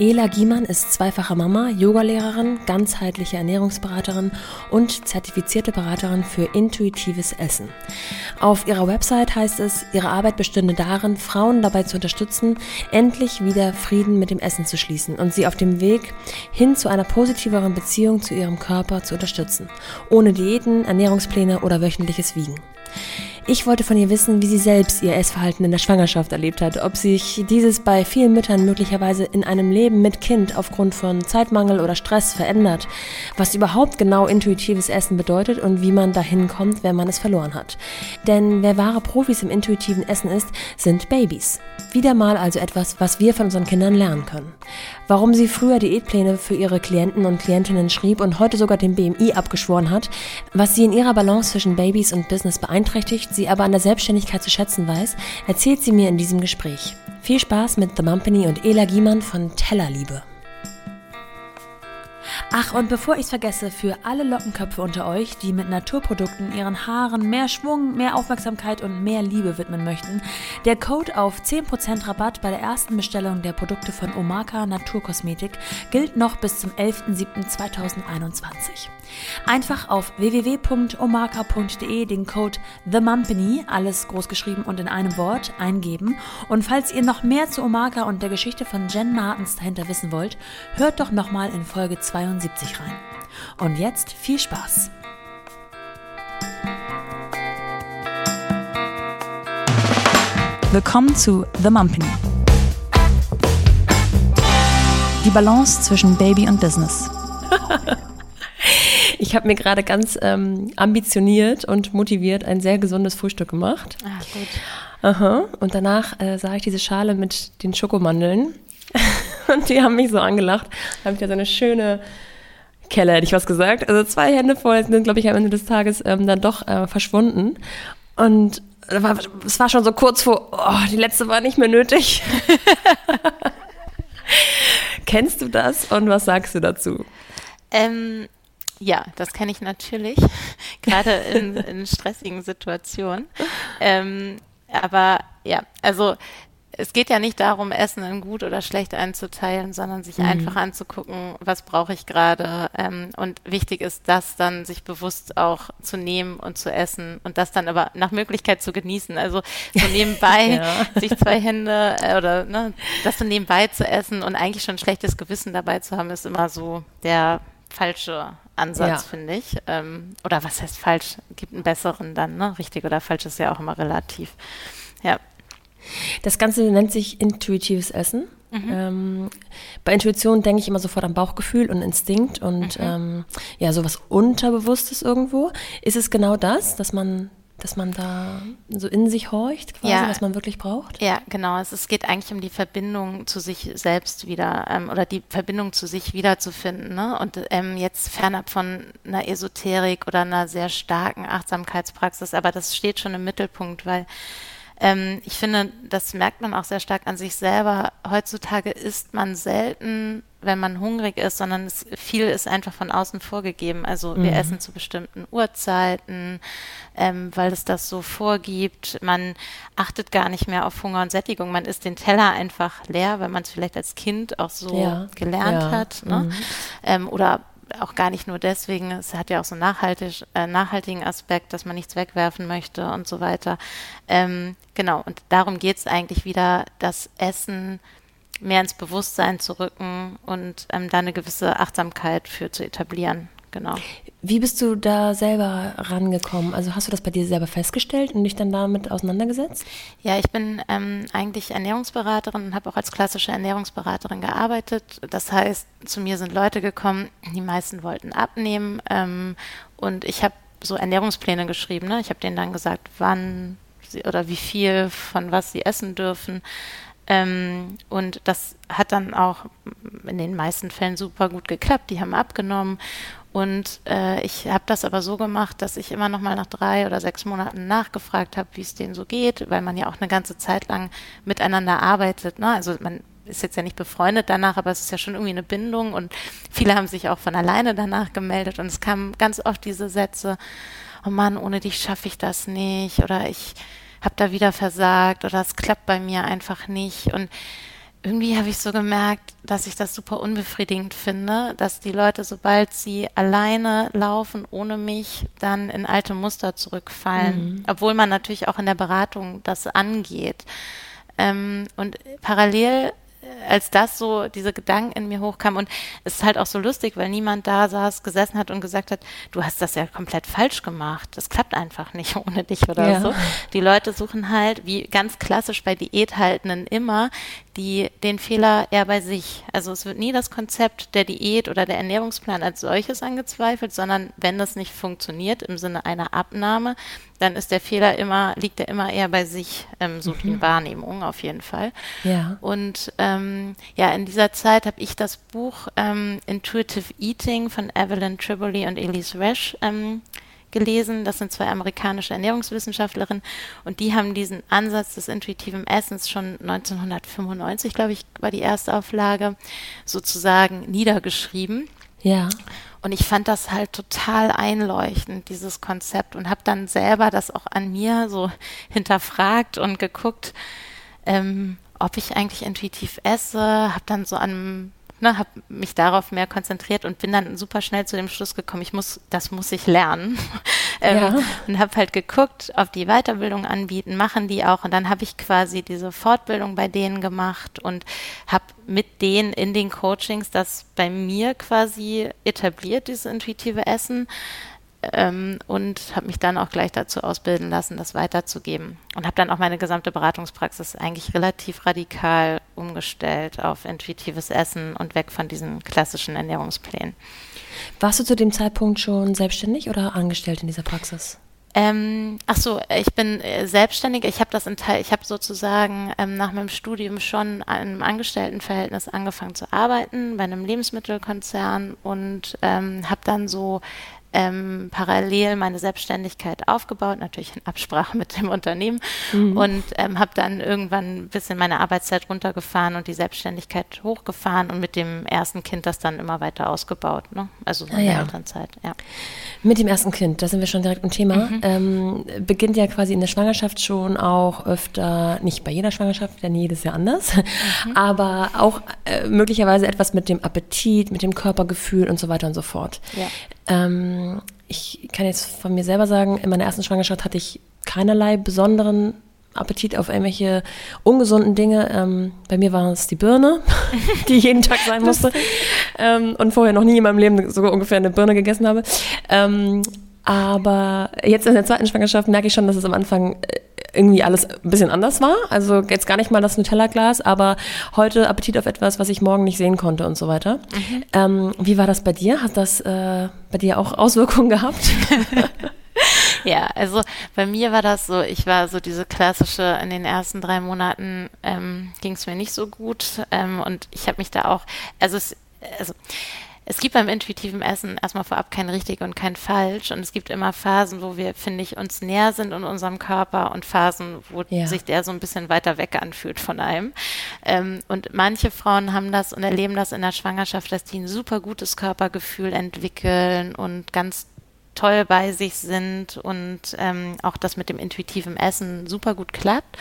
Ela Giemann ist zweifache Mama, Yogalehrerin, ganzheitliche Ernährungsberaterin und zertifizierte Beraterin für intuitives Essen. Auf ihrer Website heißt es, ihre Arbeit bestünde darin, Frauen dabei zu unterstützen, endlich wieder Frieden mit dem Essen zu schließen und sie auf dem Weg hin zu einer positiveren Beziehung zu ihrem Körper zu unterstützen, ohne Diäten, Ernährungspläne oder wöchentliches Wiegen. Ich wollte von ihr wissen, wie sie selbst ihr Essverhalten in der Schwangerschaft erlebt hat, ob sich dieses bei vielen Müttern möglicherweise in einem Leben mit Kind aufgrund von Zeitmangel oder Stress verändert, was überhaupt genau intuitives Essen bedeutet und wie man dahin kommt, wenn man es verloren hat. Denn wer wahre Profis im intuitiven Essen ist, sind Babys. Wieder mal also etwas, was wir von unseren Kindern lernen können. Warum sie früher Diätpläne für ihre Klienten und Klientinnen schrieb und heute sogar den BMI abgeschworen hat, was sie in ihrer Balance zwischen Babys und Business beeinträchtigt, sie aber an der Selbstständigkeit zu schätzen weiß, erzählt sie mir in diesem Gespräch. Viel Spaß mit The Mumpany und Ela Giemann von Tellerliebe. Ach, und bevor ich es vergesse, für alle Lockenköpfe unter euch, die mit Naturprodukten ihren Haaren mehr Schwung, mehr Aufmerksamkeit und mehr Liebe widmen möchten, der Code auf 10% Rabatt bei der ersten Bestellung der Produkte von Omaka Naturkosmetik gilt noch bis zum 11.07.2021. Einfach auf www.omaka.de den Code THEMUMPANY, alles groß geschrieben und in einem Wort, eingeben. Und falls ihr noch mehr zu Omaka und der Geschichte von Jen Martens dahinter wissen wollt, hört doch nochmal in Folge 72 rein. Und jetzt viel Spaß! Willkommen zu The Mumpany. Die Balance zwischen Baby und Business. Ich habe mir gerade ganz ähm, ambitioniert und motiviert ein sehr gesundes Frühstück gemacht. Ah, gut. Aha. Und danach äh, sah ich diese Schale mit den Schokomandeln. und die haben mich so angelacht. Da habe ich da so eine schöne Kelle, hätte ich was gesagt. Also zwei Hände voll sind, glaube ich, am Ende des Tages ähm, dann doch äh, verschwunden. Und es war schon so kurz vor, oh, die letzte war nicht mehr nötig. Kennst du das und was sagst du dazu? Ähm, ja, das kenne ich natürlich, gerade in, in, stressigen Situationen. Ähm, aber ja, also es geht ja nicht darum, Essen in gut oder schlecht einzuteilen, sondern sich mhm. einfach anzugucken, was brauche ich gerade. Ähm, und wichtig ist, das dann sich bewusst auch zu nehmen und zu essen und das dann aber nach Möglichkeit zu genießen. Also so nebenbei ja. sich zwei Hände äh, oder ne, das so nebenbei zu essen und eigentlich schon ein schlechtes Gewissen dabei zu haben, ist immer so der falsche Ansatz, ja. finde ich. Ähm, oder was heißt falsch? Gibt einen besseren dann, ne? Richtig oder falsch ist ja auch immer relativ. Ja. Das Ganze nennt sich intuitives Essen. Mhm. Ähm, bei Intuition denke ich immer sofort an Bauchgefühl und Instinkt und mhm. ähm, ja, sowas Unterbewusstes irgendwo. Ist es genau das, dass man dass man da so in sich horcht, quasi, ja. was man wirklich braucht? Ja, genau. Es, es, geht eigentlich um die Verbindung zu sich selbst wieder ähm, oder die Verbindung zu sich wiederzufinden. Ne? Und ähm, jetzt fernab von einer Esoterik oder einer sehr starken Achtsamkeitspraxis, aber das steht schon im Mittelpunkt, weil ähm, ich finde, das merkt man auch sehr stark an sich selber. Heutzutage isst man selten wenn man hungrig ist, sondern es, viel ist einfach von außen vorgegeben. Also wir mhm. essen zu bestimmten Uhrzeiten, ähm, weil es das so vorgibt. Man achtet gar nicht mehr auf Hunger und Sättigung. Man isst den Teller einfach leer, weil man es vielleicht als Kind auch so ja. gelernt ja. hat. Ne? Mhm. Ähm, oder auch gar nicht nur deswegen, es hat ja auch so einen nachhaltig, äh, nachhaltigen Aspekt, dass man nichts wegwerfen möchte und so weiter. Ähm, genau, und darum geht es eigentlich wieder, das Essen mehr ins Bewusstsein zu rücken und ähm, da eine gewisse Achtsamkeit für zu etablieren. Genau. Wie bist du da selber rangekommen? Also hast du das bei dir selber festgestellt und dich dann damit auseinandergesetzt? Ja, ich bin ähm, eigentlich Ernährungsberaterin und habe auch als klassische Ernährungsberaterin gearbeitet. Das heißt, zu mir sind Leute gekommen, die meisten wollten abnehmen ähm, und ich habe so Ernährungspläne geschrieben. Ne? Ich habe denen dann gesagt, wann sie, oder wie viel von was sie essen dürfen. Ähm, und das hat dann auch in den meisten Fällen super gut geklappt. Die haben abgenommen. Und äh, ich habe das aber so gemacht, dass ich immer noch mal nach drei oder sechs Monaten nachgefragt habe, wie es denen so geht, weil man ja auch eine ganze Zeit lang miteinander arbeitet. Ne? Also man ist jetzt ja nicht befreundet danach, aber es ist ja schon irgendwie eine Bindung und viele haben sich auch von alleine danach gemeldet und es kamen ganz oft diese Sätze, oh Mann, ohne dich schaffe ich das nicht oder ich habe da wieder versagt oder es klappt bei mir einfach nicht. Und irgendwie habe ich so gemerkt, dass ich das super unbefriedigend finde, dass die Leute, sobald sie alleine laufen, ohne mich, dann in alte Muster zurückfallen. Mhm. Obwohl man natürlich auch in der Beratung das angeht. Ähm, und parallel als das so, diese Gedanken in mir hochkamen und es ist halt auch so lustig, weil niemand da saß, gesessen hat und gesagt hat, du hast das ja komplett falsch gemacht. Das klappt einfach nicht ohne dich oder ja. so. Die Leute suchen halt, wie ganz klassisch bei Diäthaltenden immer, die, den Fehler eher bei sich. Also es wird nie das Konzept der Diät oder der Ernährungsplan als solches angezweifelt, sondern wenn das nicht funktioniert im Sinne einer Abnahme, dann ist der Fehler immer, liegt er immer eher bei sich, ähm, so mhm. die Wahrnehmung auf jeden Fall. Ja. Und ähm, ja, in dieser Zeit habe ich das Buch ähm, Intuitive Eating von Evelyn Triboli und Elise Resch ähm, gelesen. Das sind zwei amerikanische Ernährungswissenschaftlerinnen und die haben diesen Ansatz des intuitiven Essens schon 1995, glaube ich, war die erste Auflage, sozusagen niedergeschrieben. Ja. Und ich fand das halt total einleuchtend, dieses Konzept, und habe dann selber das auch an mir so hinterfragt und geguckt, ähm, ob ich eigentlich intuitiv esse, habe dann so an ne, habe mich darauf mehr konzentriert und bin dann super schnell zu dem Schluss gekommen, ich muss, das muss ich lernen. ähm, ja. Und habe halt geguckt, ob die Weiterbildung anbieten, machen die auch. Und dann habe ich quasi diese Fortbildung bei denen gemacht und habe mit denen in den Coachings das bei mir quasi etabliert, dieses intuitive Essen ähm, und habe mich dann auch gleich dazu ausbilden lassen, das weiterzugeben. Und habe dann auch meine gesamte Beratungspraxis eigentlich relativ radikal umgestellt auf intuitives Essen und weg von diesen klassischen Ernährungsplänen. Warst du zu dem Zeitpunkt schon selbstständig oder angestellt in dieser Praxis? Ähm, ach so, ich bin äh, selbstständig. Ich habe das in Teil, ich habe sozusagen ähm, nach meinem Studium schon in einem Angestelltenverhältnis angefangen zu arbeiten bei einem Lebensmittelkonzern und ähm, habe dann so ähm, parallel meine Selbstständigkeit aufgebaut, natürlich in Absprache mit dem Unternehmen mhm. und ähm, habe dann irgendwann ein bisschen meine Arbeitszeit runtergefahren und die Selbstständigkeit hochgefahren und mit dem ersten Kind das dann immer weiter ausgebaut, ne? also so ah, in der ja. Elternzeit. Ja. Mit dem ersten Kind, da sind wir schon direkt im Thema, mhm. ähm, beginnt ja quasi in der Schwangerschaft schon auch öfter, nicht bei jeder Schwangerschaft, denn jedes Jahr anders, mhm. aber auch äh, möglicherweise etwas mit dem Appetit, mit dem Körpergefühl und so weiter und so fort. Ja. Ähm, ich kann jetzt von mir selber sagen, in meiner ersten Schwangerschaft hatte ich keinerlei besonderen Appetit auf irgendwelche ungesunden Dinge. Ähm, bei mir war es die Birne, die jeden Tag sein musste. ähm, und vorher noch nie in meinem Leben so ungefähr eine Birne gegessen habe. Ähm, aber jetzt in der zweiten Schwangerschaft merke ich schon, dass es am Anfang äh, irgendwie alles ein bisschen anders war. Also jetzt gar nicht mal das Nutella-Glas, aber heute Appetit auf etwas, was ich morgen nicht sehen konnte und so weiter. Mhm. Ähm, wie war das bei dir? Hat das äh, bei dir auch Auswirkungen gehabt? ja, also bei mir war das so, ich war so diese klassische, in den ersten drei Monaten ähm, ging es mir nicht so gut ähm, und ich habe mich da auch, also es, also es gibt beim intuitiven Essen erstmal vorab kein richtig und kein falsch. Und es gibt immer Phasen, wo wir, finde ich, uns näher sind in unserem Körper und Phasen, wo ja. sich der so ein bisschen weiter weg anfühlt von einem. Ähm, und manche Frauen haben das und erleben das in der Schwangerschaft, dass die ein super gutes Körpergefühl entwickeln und ganz toll bei sich sind und ähm, auch das mit dem intuitiven Essen super gut klappt.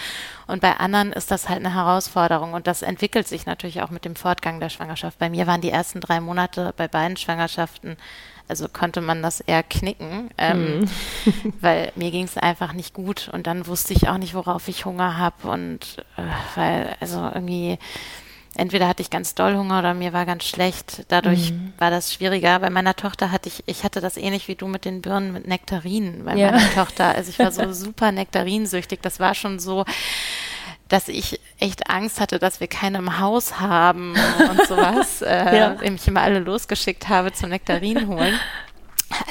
Und bei anderen ist das halt eine Herausforderung und das entwickelt sich natürlich auch mit dem Fortgang der Schwangerschaft. Bei mir waren die ersten drei Monate bei beiden Schwangerschaften, also konnte man das eher knicken, ähm, mhm. weil mir ging es einfach nicht gut und dann wusste ich auch nicht, worauf ich Hunger habe und äh, weil also irgendwie entweder hatte ich ganz doll Hunger oder mir war ganz schlecht. Dadurch mhm. war das schwieriger. Bei meiner Tochter hatte ich, ich hatte das ähnlich wie du mit den Birnen mit Nektarinen bei ja. meiner Tochter. Also ich war so super nektarinsüchtig. Das war schon so, dass ich echt Angst hatte, dass wir keine im Haus haben und sowas. äh, ja. Ich immer alle losgeschickt habe zum Nektarinen holen.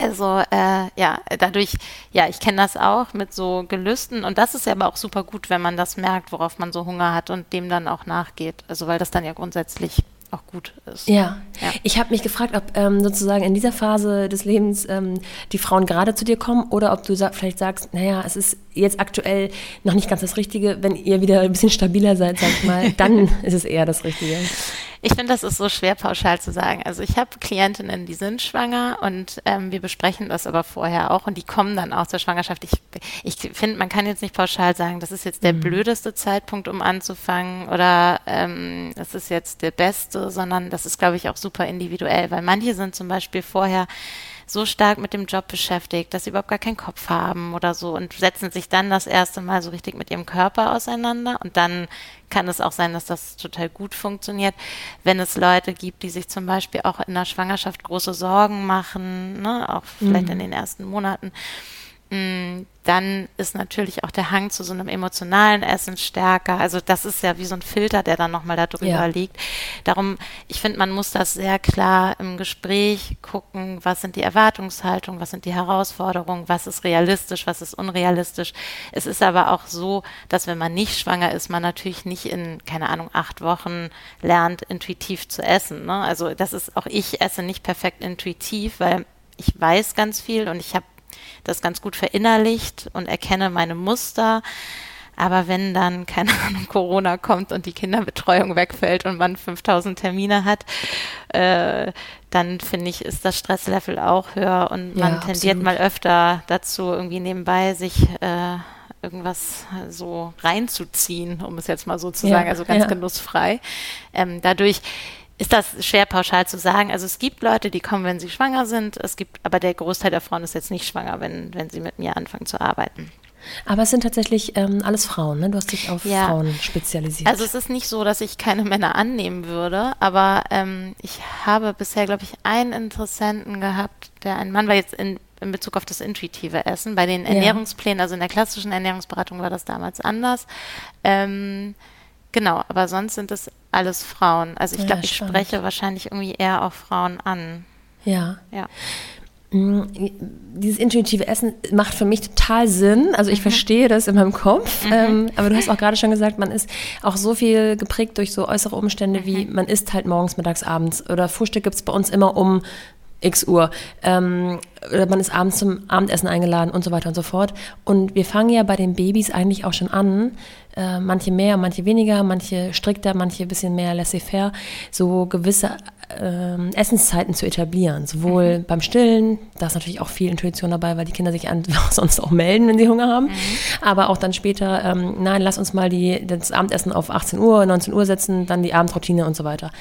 Also äh, ja, dadurch, ja, ich kenne das auch mit so Gelüsten und das ist ja aber auch super gut, wenn man das merkt, worauf man so Hunger hat und dem dann auch nachgeht. Also weil das dann ja grundsätzlich auch gut ist. Ja, ja. ich habe mich gefragt, ob ähm, sozusagen in dieser Phase des Lebens ähm, die Frauen gerade zu dir kommen oder ob du sag, vielleicht sagst, naja, es ist jetzt aktuell noch nicht ganz das Richtige. Wenn ihr wieder ein bisschen stabiler seid, sag ich mal, dann ist es eher das Richtige. Ich finde, das ist so schwer pauschal zu sagen. Also ich habe Klientinnen, die sind schwanger und ähm, wir besprechen das aber vorher auch und die kommen dann auch zur Schwangerschaft. Ich, ich finde, man kann jetzt nicht pauschal sagen, das ist jetzt der mhm. blödeste Zeitpunkt, um anzufangen oder ähm, das ist jetzt der beste, sondern das ist, glaube ich, auch super individuell, weil manche sind zum Beispiel vorher so stark mit dem Job beschäftigt, dass sie überhaupt gar keinen Kopf haben oder so und setzen sich dann das erste Mal so richtig mit ihrem Körper auseinander und dann kann es auch sein, dass das total gut funktioniert. Wenn es Leute gibt, die sich zum Beispiel auch in der Schwangerschaft große Sorgen machen, ne, auch vielleicht mhm. in den ersten Monaten, dann ist natürlich auch der Hang zu so einem emotionalen Essen stärker. Also das ist ja wie so ein Filter, der dann nochmal da drüber ja. liegt. Darum, ich finde, man muss das sehr klar im Gespräch gucken, was sind die Erwartungshaltungen, was sind die Herausforderungen, was ist realistisch, was ist unrealistisch. Es ist aber auch so, dass wenn man nicht schwanger ist, man natürlich nicht in, keine Ahnung, acht Wochen lernt, intuitiv zu essen. Ne? Also das ist, auch ich esse nicht perfekt intuitiv, weil ich weiß ganz viel und ich habe das ganz gut verinnerlicht und erkenne meine Muster. Aber wenn dann, keine Ahnung, Corona kommt und die Kinderbetreuung wegfällt und man 5000 Termine hat, äh, dann finde ich, ist das Stresslevel auch höher und man ja, tendiert absolut. mal öfter dazu, irgendwie nebenbei sich äh, irgendwas so reinzuziehen, um es jetzt mal so zu ja, sagen, also ganz ja. genussfrei. Ähm, dadurch ist das schwer pauschal zu sagen. Also es gibt Leute, die kommen, wenn sie schwanger sind. Es gibt, aber der Großteil der Frauen ist jetzt nicht schwanger, wenn, wenn sie mit mir anfangen zu arbeiten. Aber es sind tatsächlich ähm, alles Frauen, ne? Du hast dich auf ja. Frauen spezialisiert. Also es ist nicht so, dass ich keine Männer annehmen würde, aber ähm, ich habe bisher, glaube ich, einen Interessenten gehabt, der ein Mann war jetzt in, in Bezug auf das intuitive Essen. Bei den Ernährungsplänen, also in der klassischen Ernährungsberatung war das damals anders. Ähm, Genau, aber sonst sind es alles Frauen. Also ich ja, glaube, ich spreche wahrscheinlich irgendwie eher auch Frauen an. Ja. Ja. Mm, dieses intuitive Essen macht für mich total Sinn. Also ich mhm. verstehe das in meinem Kopf. Mhm. Ähm, aber du hast auch gerade schon gesagt, man ist auch so viel geprägt durch so äußere Umstände, mhm. wie man isst halt morgens, mittags, abends. Oder Frühstück gibt es bei uns immer um x Uhr. Ähm, oder man ist abends zum Abendessen eingeladen und so weiter und so fort. Und wir fangen ja bei den Babys eigentlich auch schon an, äh, manche mehr, manche weniger, manche strikter, manche ein bisschen mehr laissez-faire, so gewisse äh, Essenszeiten zu etablieren. Sowohl mhm. beim Stillen, da ist natürlich auch viel Intuition dabei, weil die Kinder sich einfach sonst auch melden, wenn sie Hunger haben. Mhm. Aber auch dann später, ähm, nein, lass uns mal die, das Abendessen auf 18 Uhr, 19 Uhr setzen, dann die Abendroutine und so weiter.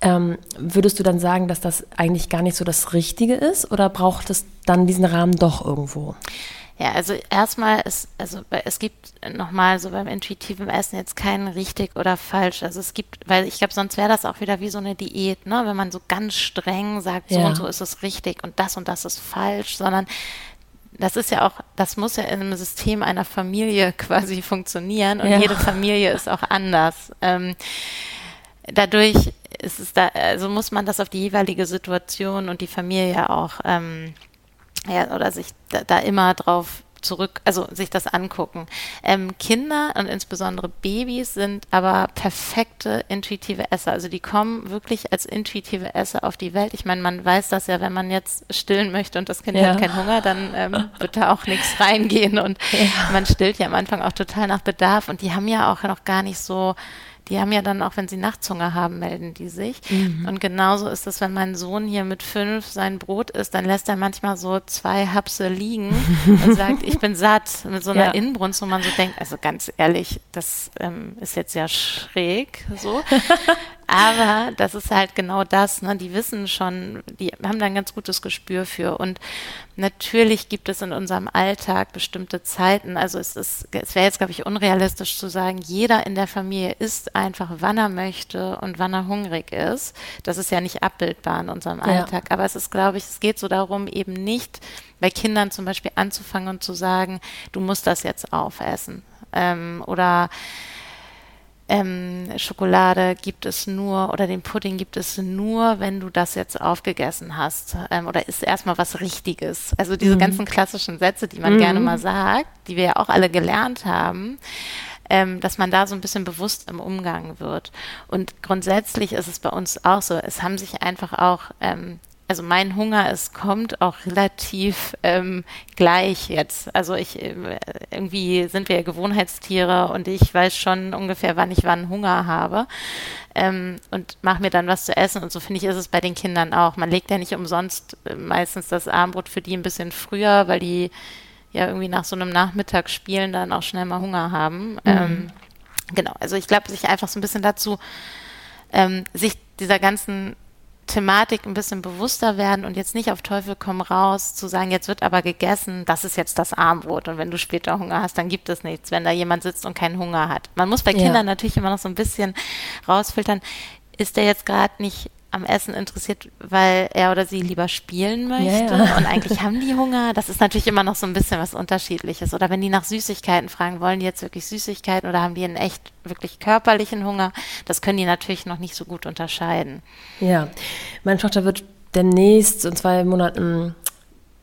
Ähm, würdest du dann sagen, dass das eigentlich gar nicht so das Richtige ist oder braucht es dann diesen Rahmen doch irgendwo? Ja, also erstmal ist, also es gibt nochmal so beim intuitiven Essen jetzt kein richtig oder falsch. Also es gibt, weil ich glaube, sonst wäre das auch wieder wie so eine Diät, ne? Wenn man so ganz streng sagt, so ja. und so ist es richtig und das und das ist falsch, sondern das ist ja auch, das muss ja in einem System einer Familie quasi funktionieren und ja. jede Familie ist auch anders. Ähm, dadurch ist es da, also muss man das auf die jeweilige Situation und die Familie auch ähm, ja, oder sich da, da immer drauf zurück, also sich das angucken. Ähm, Kinder und insbesondere Babys sind aber perfekte intuitive Esser. Also die kommen wirklich als intuitive Esser auf die Welt. Ich meine, man weiß das ja, wenn man jetzt stillen möchte und das Kind ja. hat keinen Hunger, dann ähm, wird da auch nichts reingehen und ja. man stillt ja am Anfang auch total nach Bedarf und die haben ja auch noch gar nicht so die haben ja dann auch, wenn sie Nachtshunger haben, melden die sich. Mhm. Und genauso ist es, wenn mein Sohn hier mit fünf sein Brot isst, dann lässt er manchmal so zwei Hapse liegen und sagt, ich bin satt, mit so einer ja. Inbrunst, wo man so denkt, also ganz ehrlich, das ähm, ist jetzt ja schräg so. Aber das ist halt genau das, ne? Die wissen schon, die haben da ein ganz gutes Gespür für. Und natürlich gibt es in unserem Alltag bestimmte Zeiten. Also es ist, es wäre jetzt, glaube ich, unrealistisch zu sagen, jeder in der Familie isst einfach, wann er möchte und wann er hungrig ist. Das ist ja nicht abbildbar in unserem Alltag. Ja. Aber es ist, glaube ich, es geht so darum, eben nicht bei Kindern zum Beispiel anzufangen und zu sagen, du musst das jetzt aufessen. Ähm, oder ähm, Schokolade gibt es nur oder den Pudding gibt es nur, wenn du das jetzt aufgegessen hast ähm, oder ist erstmal was Richtiges. Also diese mhm. ganzen klassischen Sätze, die man mhm. gerne mal sagt, die wir ja auch alle gelernt haben, ähm, dass man da so ein bisschen bewusst im Umgang wird. Und grundsätzlich ist es bei uns auch so, es haben sich einfach auch ähm, also mein Hunger ist, kommt auch relativ ähm, gleich jetzt. Also ich, äh, irgendwie sind wir Gewohnheitstiere und ich weiß schon ungefähr, wann ich wann Hunger habe ähm, und mache mir dann was zu essen. Und so finde ich, ist es bei den Kindern auch. Man legt ja nicht umsonst äh, meistens das Abendbrot für die ein bisschen früher, weil die ja irgendwie nach so einem Nachmittag spielen dann auch schnell mal Hunger haben. Mhm. Ähm, genau, also ich glaube, sich einfach so ein bisschen dazu, ähm, sich dieser ganzen Thematik ein bisschen bewusster werden und jetzt nicht auf Teufel komm raus zu sagen, jetzt wird aber gegessen, das ist jetzt das Armbrot und wenn du später Hunger hast, dann gibt es nichts, wenn da jemand sitzt und keinen Hunger hat. Man muss bei Kindern ja. natürlich immer noch so ein bisschen rausfiltern, ist der jetzt gerade nicht am Essen interessiert, weil er oder sie lieber spielen möchte. Ja, ja. Und eigentlich haben die Hunger. Das ist natürlich immer noch so ein bisschen was Unterschiedliches. Oder wenn die nach Süßigkeiten fragen, wollen die jetzt wirklich Süßigkeiten oder haben die einen echt wirklich körperlichen Hunger? Das können die natürlich noch nicht so gut unterscheiden. Ja, meine Tochter wird demnächst in zwei Monaten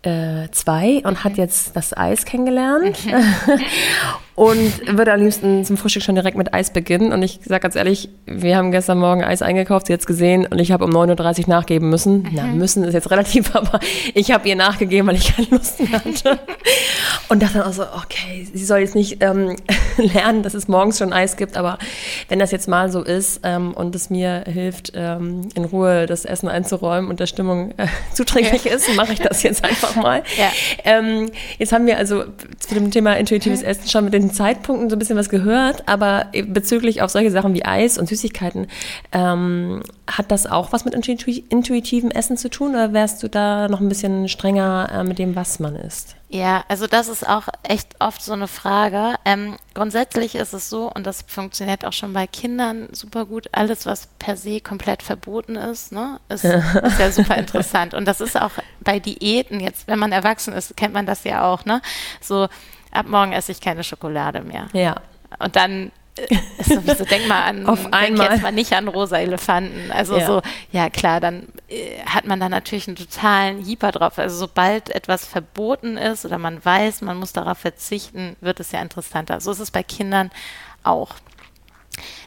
äh, zwei und hat jetzt das Eis kennengelernt und würde am liebsten zum Frühstück schon direkt mit Eis beginnen. Und ich sage ganz ehrlich, wir haben gestern Morgen Eis eingekauft, sie jetzt gesehen und ich habe um 9.30 Uhr nachgeben müssen. Mhm. Na, müssen ist jetzt relativ, aber ich habe ihr nachgegeben, weil ich keine Lust mehr hatte. Und dachte dann auch so, okay, sie soll jetzt nicht ähm, lernen, dass es morgens schon Eis gibt, aber wenn das jetzt mal so ist ähm, und es mir hilft, ähm, in Ruhe das Essen einzuräumen und der Stimmung äh, zuträglich ja. ist, mache ich das jetzt einfach mal. Ja. Ähm, jetzt haben wir also zu dem Thema intuitives mhm. Essen schon mit den Zeitpunkten so ein bisschen was gehört, aber bezüglich auf solche Sachen wie Eis und Süßigkeiten, ähm, hat das auch was mit intuitivem Essen zu tun oder wärst du da noch ein bisschen strenger äh, mit dem, was man isst? Ja, also das ist auch echt oft so eine Frage. Ähm, grundsätzlich ist es so, und das funktioniert auch schon bei Kindern super gut, alles, was per se komplett verboten ist, ne, ist, ist ja super interessant. Und das ist auch bei Diäten jetzt, wenn man erwachsen ist, kennt man das ja auch, ne? So, ab morgen esse ich keine Schokolade mehr. Ja. Und dann ist sowieso, denk mal an, Auf einmal. jetzt mal nicht an rosa Elefanten. Also ja. so, ja klar, dann äh, hat man da natürlich einen totalen Hieper drauf. Also sobald etwas verboten ist oder man weiß, man muss darauf verzichten, wird es ja interessanter. So ist es bei Kindern auch.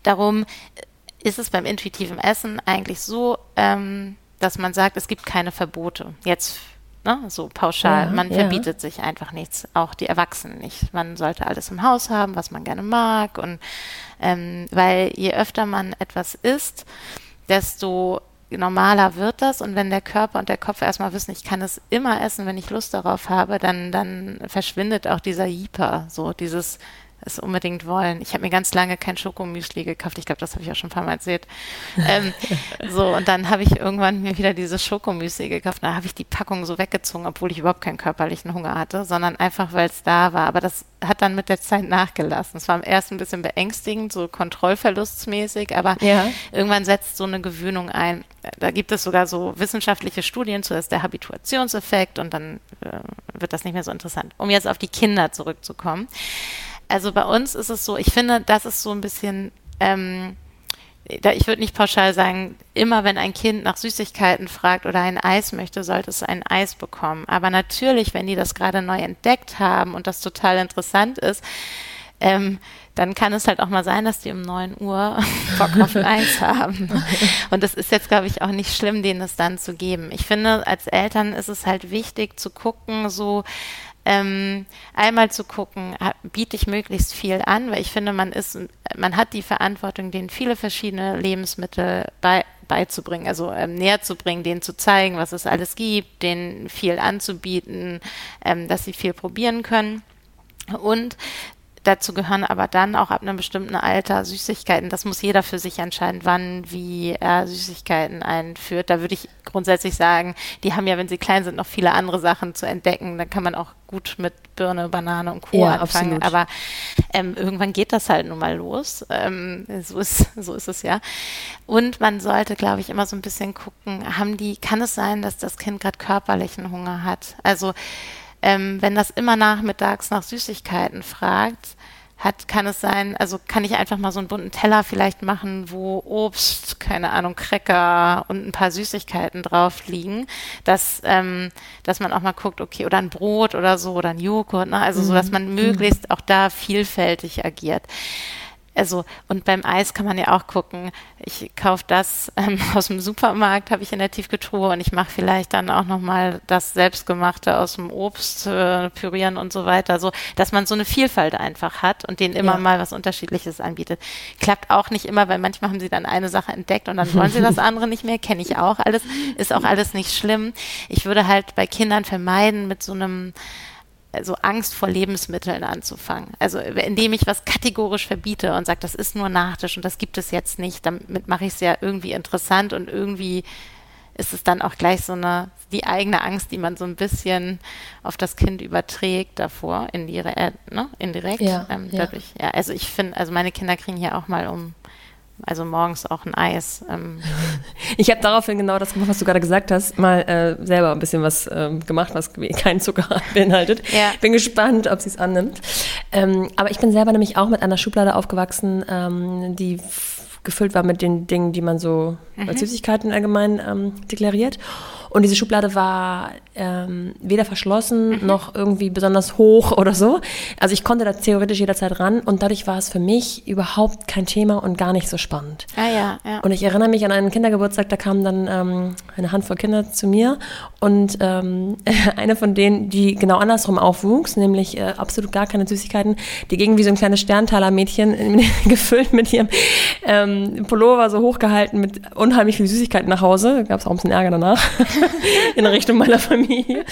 Darum ist es beim intuitiven Essen eigentlich so, ähm, dass man sagt, es gibt keine Verbote. Jetzt Ne? So pauschal. Ja, man ja. verbietet sich einfach nichts, auch die Erwachsenen nicht. Man sollte alles im Haus haben, was man gerne mag. Und ähm, weil je öfter man etwas isst, desto normaler wird das. Und wenn der Körper und der Kopf erstmal wissen, ich kann es immer essen, wenn ich Lust darauf habe, dann, dann verschwindet auch dieser Jeeper, so dieses es unbedingt wollen. Ich habe mir ganz lange kein Schokomüsli gekauft. Ich glaube, das habe ich auch schon ein paar Mal erzählt. ähm, so, und dann habe ich irgendwann mir wieder dieses Schokomüsli gekauft. Da habe ich die Packung so weggezogen, obwohl ich überhaupt keinen körperlichen Hunger hatte, sondern einfach, weil es da war. Aber das hat dann mit der Zeit nachgelassen. Es war am ersten ein bisschen beängstigend, so kontrollverlustsmäßig, aber ja. irgendwann setzt so eine Gewöhnung ein. Da gibt es sogar so wissenschaftliche Studien zu, das ist der Habituationseffekt und dann äh, wird das nicht mehr so interessant. Um jetzt auf die Kinder zurückzukommen also bei uns ist es so, ich finde, das ist so ein bisschen, ähm, da, ich würde nicht pauschal sagen, immer wenn ein Kind nach Süßigkeiten fragt oder ein Eis möchte, sollte es ein Eis bekommen. Aber natürlich, wenn die das gerade neu entdeckt haben und das total interessant ist, ähm, dann kann es halt auch mal sein, dass die um 9 Uhr Bock auf ein Eis haben. Und das ist jetzt, glaube ich, auch nicht schlimm, denen es dann zu geben. Ich finde, als Eltern ist es halt wichtig zu gucken, so, ähm, einmal zu gucken, biete ich möglichst viel an, weil ich finde, man ist, man hat die Verantwortung, denen viele verschiedene Lebensmittel bei, beizubringen, also ähm, näher zu bringen, denen zu zeigen, was es alles gibt, denen viel anzubieten, ähm, dass sie viel probieren können. Und Dazu gehören aber dann auch ab einem bestimmten Alter Süßigkeiten. Das muss jeder für sich entscheiden, wann, wie er Süßigkeiten einführt. Da würde ich grundsätzlich sagen, die haben ja, wenn sie klein sind, noch viele andere Sachen zu entdecken. Da kann man auch gut mit Birne, Banane und Co. Ja, anfangen. Absolut. Aber ähm, irgendwann geht das halt nun mal los. Ähm, so, ist, so ist es ja. Und man sollte, glaube ich, immer so ein bisschen gucken, haben die, kann es sein, dass das Kind gerade körperlichen Hunger hat? Also ähm, wenn das immer nachmittags nach Süßigkeiten fragt, hat, kann es sein, also kann ich einfach mal so einen bunten Teller vielleicht machen, wo Obst, keine Ahnung, Cracker und ein paar Süßigkeiten drauf liegen, dass, ähm, dass man auch mal guckt, okay, oder ein Brot oder so oder ein Joghurt, ne? also mhm. so, dass man mhm. möglichst auch da vielfältig agiert. Also und beim Eis kann man ja auch gucken, ich kaufe das ähm, aus dem Supermarkt, habe ich in der Tiefkühltruhe und ich mache vielleicht dann auch nochmal das selbstgemachte aus dem Obst äh, pürieren und so weiter, so dass man so eine Vielfalt einfach hat und denen immer ja. mal was Unterschiedliches anbietet. Klappt auch nicht immer, weil manchmal haben sie dann eine Sache entdeckt und dann wollen sie das andere nicht mehr, kenne ich auch alles, ist auch alles nicht schlimm. Ich würde halt bei Kindern vermeiden mit so einem also Angst vor Lebensmitteln anzufangen. Also indem ich was kategorisch verbiete und sage, das ist nur Nachtisch und das gibt es jetzt nicht, damit mache ich es ja irgendwie interessant und irgendwie ist es dann auch gleich so eine, die eigene Angst, die man so ein bisschen auf das Kind überträgt davor, indirekt, äh, ne, indirekt. Ja, ähm, dadurch, ja. ja, also ich finde, also meine Kinder kriegen hier auch mal um also morgens auch ein Eis. Ähm. Ich habe daraufhin genau das gemacht, was du gerade gesagt hast, mal äh, selber ein bisschen was ähm, gemacht, was keinen Zucker beinhaltet. Ja. Bin gespannt, ob sie es annimmt. Ähm, aber ich bin selber nämlich auch mit einer Schublade aufgewachsen, ähm, die gefüllt war mit den Dingen, die man so mhm. als Süßigkeiten allgemein ähm, deklariert. Und diese Schublade war ähm, weder verschlossen mhm. noch irgendwie besonders hoch oder so. Also ich konnte da theoretisch jederzeit ran und dadurch war es für mich überhaupt kein Thema und gar nicht so spannend. Ah, ja, ja. Und ich erinnere mich an einen Kindergeburtstag, da kamen dann ähm, eine Handvoll Kinder zu mir und ähm, eine von denen, die genau andersrum aufwuchs, nämlich äh, absolut gar keine Süßigkeiten, die ging wie so ein kleines Sterntaler Mädchen gefüllt mit ihrem ähm, Pullover so hochgehalten mit unheimlich viel Süßigkeiten nach Hause. Gab es auch ein bisschen Ärger danach. in Richtung meiner Familie.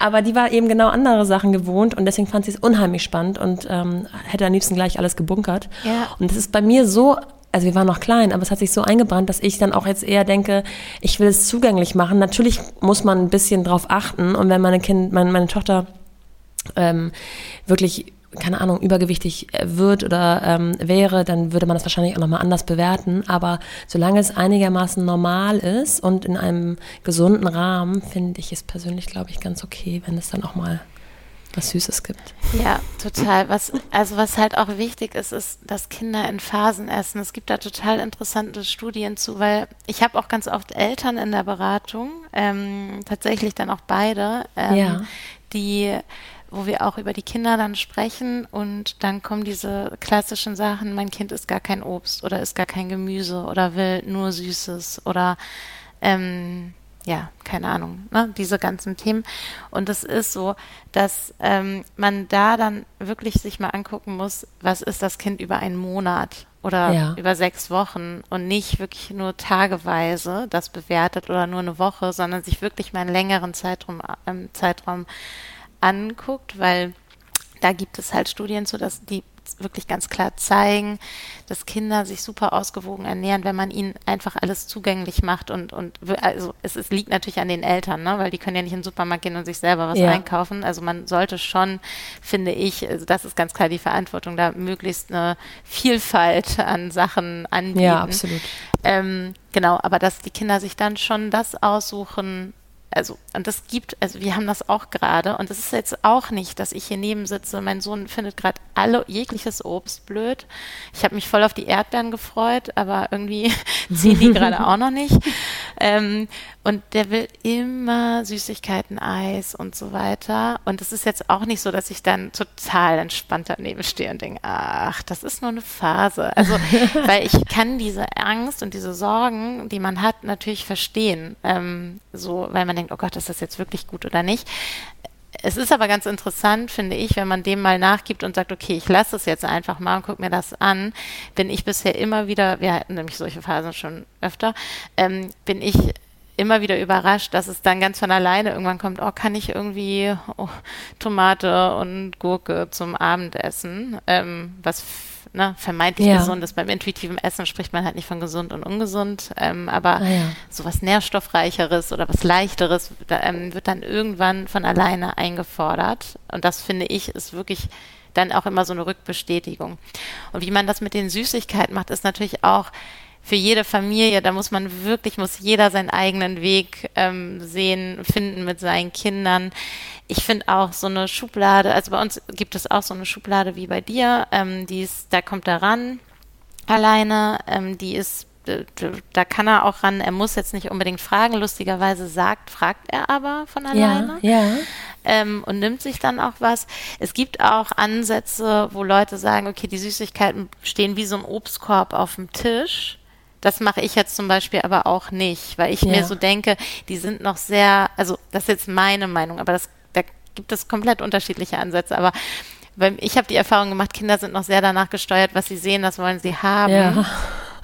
Aber die war eben genau andere Sachen gewohnt und deswegen fand sie es unheimlich spannend und ähm, hätte am liebsten gleich alles gebunkert. Ja. Und das ist bei mir so also wir waren noch klein, aber es hat sich so eingebrannt, dass ich dann auch jetzt eher denke, ich will es zugänglich machen. Natürlich muss man ein bisschen drauf achten und wenn meine Kind, meine, meine Tochter ähm, wirklich keine Ahnung, übergewichtig äh, wird oder ähm, wäre, dann würde man das wahrscheinlich auch nochmal anders bewerten. Aber solange es einigermaßen normal ist und in einem gesunden Rahmen, finde ich es persönlich, glaube ich, ganz okay, wenn es dann auch mal was Süßes gibt. Ja, total. Was, also was halt auch wichtig ist, ist, dass Kinder in Phasen essen. Es gibt da total interessante Studien zu, weil ich habe auch ganz oft Eltern in der Beratung, ähm, tatsächlich dann auch beide, ähm, ja. die wo wir auch über die Kinder dann sprechen und dann kommen diese klassischen Sachen, mein Kind isst gar kein Obst oder isst gar kein Gemüse oder will nur Süßes oder ähm, ja, keine Ahnung, ne, diese ganzen Themen. Und es ist so, dass ähm, man da dann wirklich sich mal angucken muss, was ist das Kind über einen Monat oder ja. über sechs Wochen und nicht wirklich nur tageweise das bewertet oder nur eine Woche, sondern sich wirklich mal einen längeren Zeitraum, ähm, Zeitraum anguckt, weil da gibt es halt Studien zu, dass die wirklich ganz klar zeigen, dass Kinder sich super ausgewogen ernähren, wenn man ihnen einfach alles zugänglich macht und, und also es, es liegt natürlich an den Eltern, ne? weil die können ja nicht in den Supermarkt gehen und sich selber was ja. einkaufen. Also man sollte schon, finde ich, also das ist ganz klar die Verantwortung, da möglichst eine Vielfalt an Sachen anbieten. Ja, absolut. Ähm, genau, aber dass die Kinder sich dann schon das aussuchen, also, und das gibt, also wir haben das auch gerade und es ist jetzt auch nicht, dass ich hier neben sitze. Mein Sohn findet gerade alle jegliches Obst blöd. Ich habe mich voll auf die Erdbeeren gefreut, aber irgendwie ziehen die gerade auch noch nicht. Ähm, und der will immer Süßigkeiten, Eis und so weiter. Und es ist jetzt auch nicht so, dass ich dann total entspannt daneben stehe und denke, ach, das ist nur eine Phase. Also, weil ich kann diese Angst und diese Sorgen, die man hat, natürlich verstehen. Ähm, so, weil man denkt, oh Gott, ist das jetzt wirklich gut oder nicht? Es ist aber ganz interessant, finde ich, wenn man dem mal nachgibt und sagt, okay, ich lasse es jetzt einfach mal und gucke mir das an, bin ich bisher immer wieder, wir hatten nämlich solche Phasen schon öfter, ähm, bin ich immer wieder überrascht, dass es dann ganz von alleine irgendwann kommt, oh, kann ich irgendwie oh, Tomate und Gurke zum Abendessen, ähm, was ne, vermeintlich ja. gesund ist. Beim intuitiven Essen spricht man halt nicht von gesund und ungesund, ähm, aber ah, ja. sowas Nährstoffreicheres oder was Leichteres da, ähm, wird dann irgendwann von alleine eingefordert. Und das finde ich ist wirklich dann auch immer so eine Rückbestätigung. Und wie man das mit den Süßigkeiten macht, ist natürlich auch für jede Familie, da muss man wirklich, muss jeder seinen eigenen Weg ähm, sehen, finden mit seinen Kindern. Ich finde auch so eine Schublade, also bei uns gibt es auch so eine Schublade wie bei dir, ähm, die ist, da kommt er ran alleine, ähm, die ist da kann er auch ran, er muss jetzt nicht unbedingt fragen, lustigerweise sagt, fragt er aber von alleine. Ja, ja. ähm, und nimmt sich dann auch was. Es gibt auch Ansätze, wo Leute sagen, okay, die Süßigkeiten stehen wie so ein Obstkorb auf dem Tisch. Das mache ich jetzt zum Beispiel aber auch nicht, weil ich ja. mir so denke, die sind noch sehr, also das ist jetzt meine Meinung, aber das, da gibt es komplett unterschiedliche Ansätze. Aber weil ich habe die Erfahrung gemacht, Kinder sind noch sehr danach gesteuert, was sie sehen, das wollen sie haben. Ja.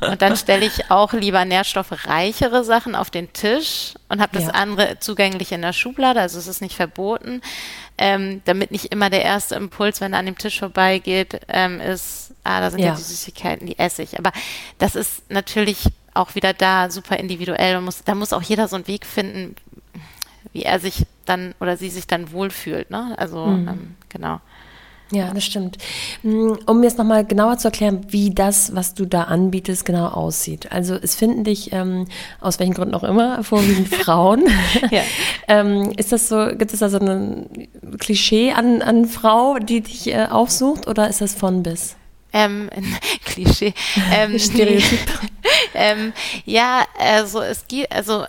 Und dann stelle ich auch lieber nährstoffreichere Sachen auf den Tisch und habe das ja. andere zugänglich in der Schublade, also es ist nicht verboten, ähm, damit nicht immer der erste Impuls, wenn er an dem Tisch vorbeigeht, ähm, ist, ah, da sind ja. ja die Süßigkeiten, die esse ich. Aber das ist natürlich auch wieder da super individuell und muss, da muss auch jeder so einen Weg finden, wie er sich dann oder sie sich dann wohlfühlt. Ne? Also mhm. ähm, genau. Ja, das stimmt. Mm, um mir jetzt nochmal genauer zu erklären, wie das, was du da anbietest, genau aussieht. Also es finden dich ähm, aus welchen Gründen auch immer vorwiegend Frauen. ja. ähm, ist das so, gibt es da so ein Klischee an, an Frau, die dich äh, aufsucht oder ist das von bis? Ähm, Klischee. Ähm, Stereotyp. ähm, ja, also es gibt, also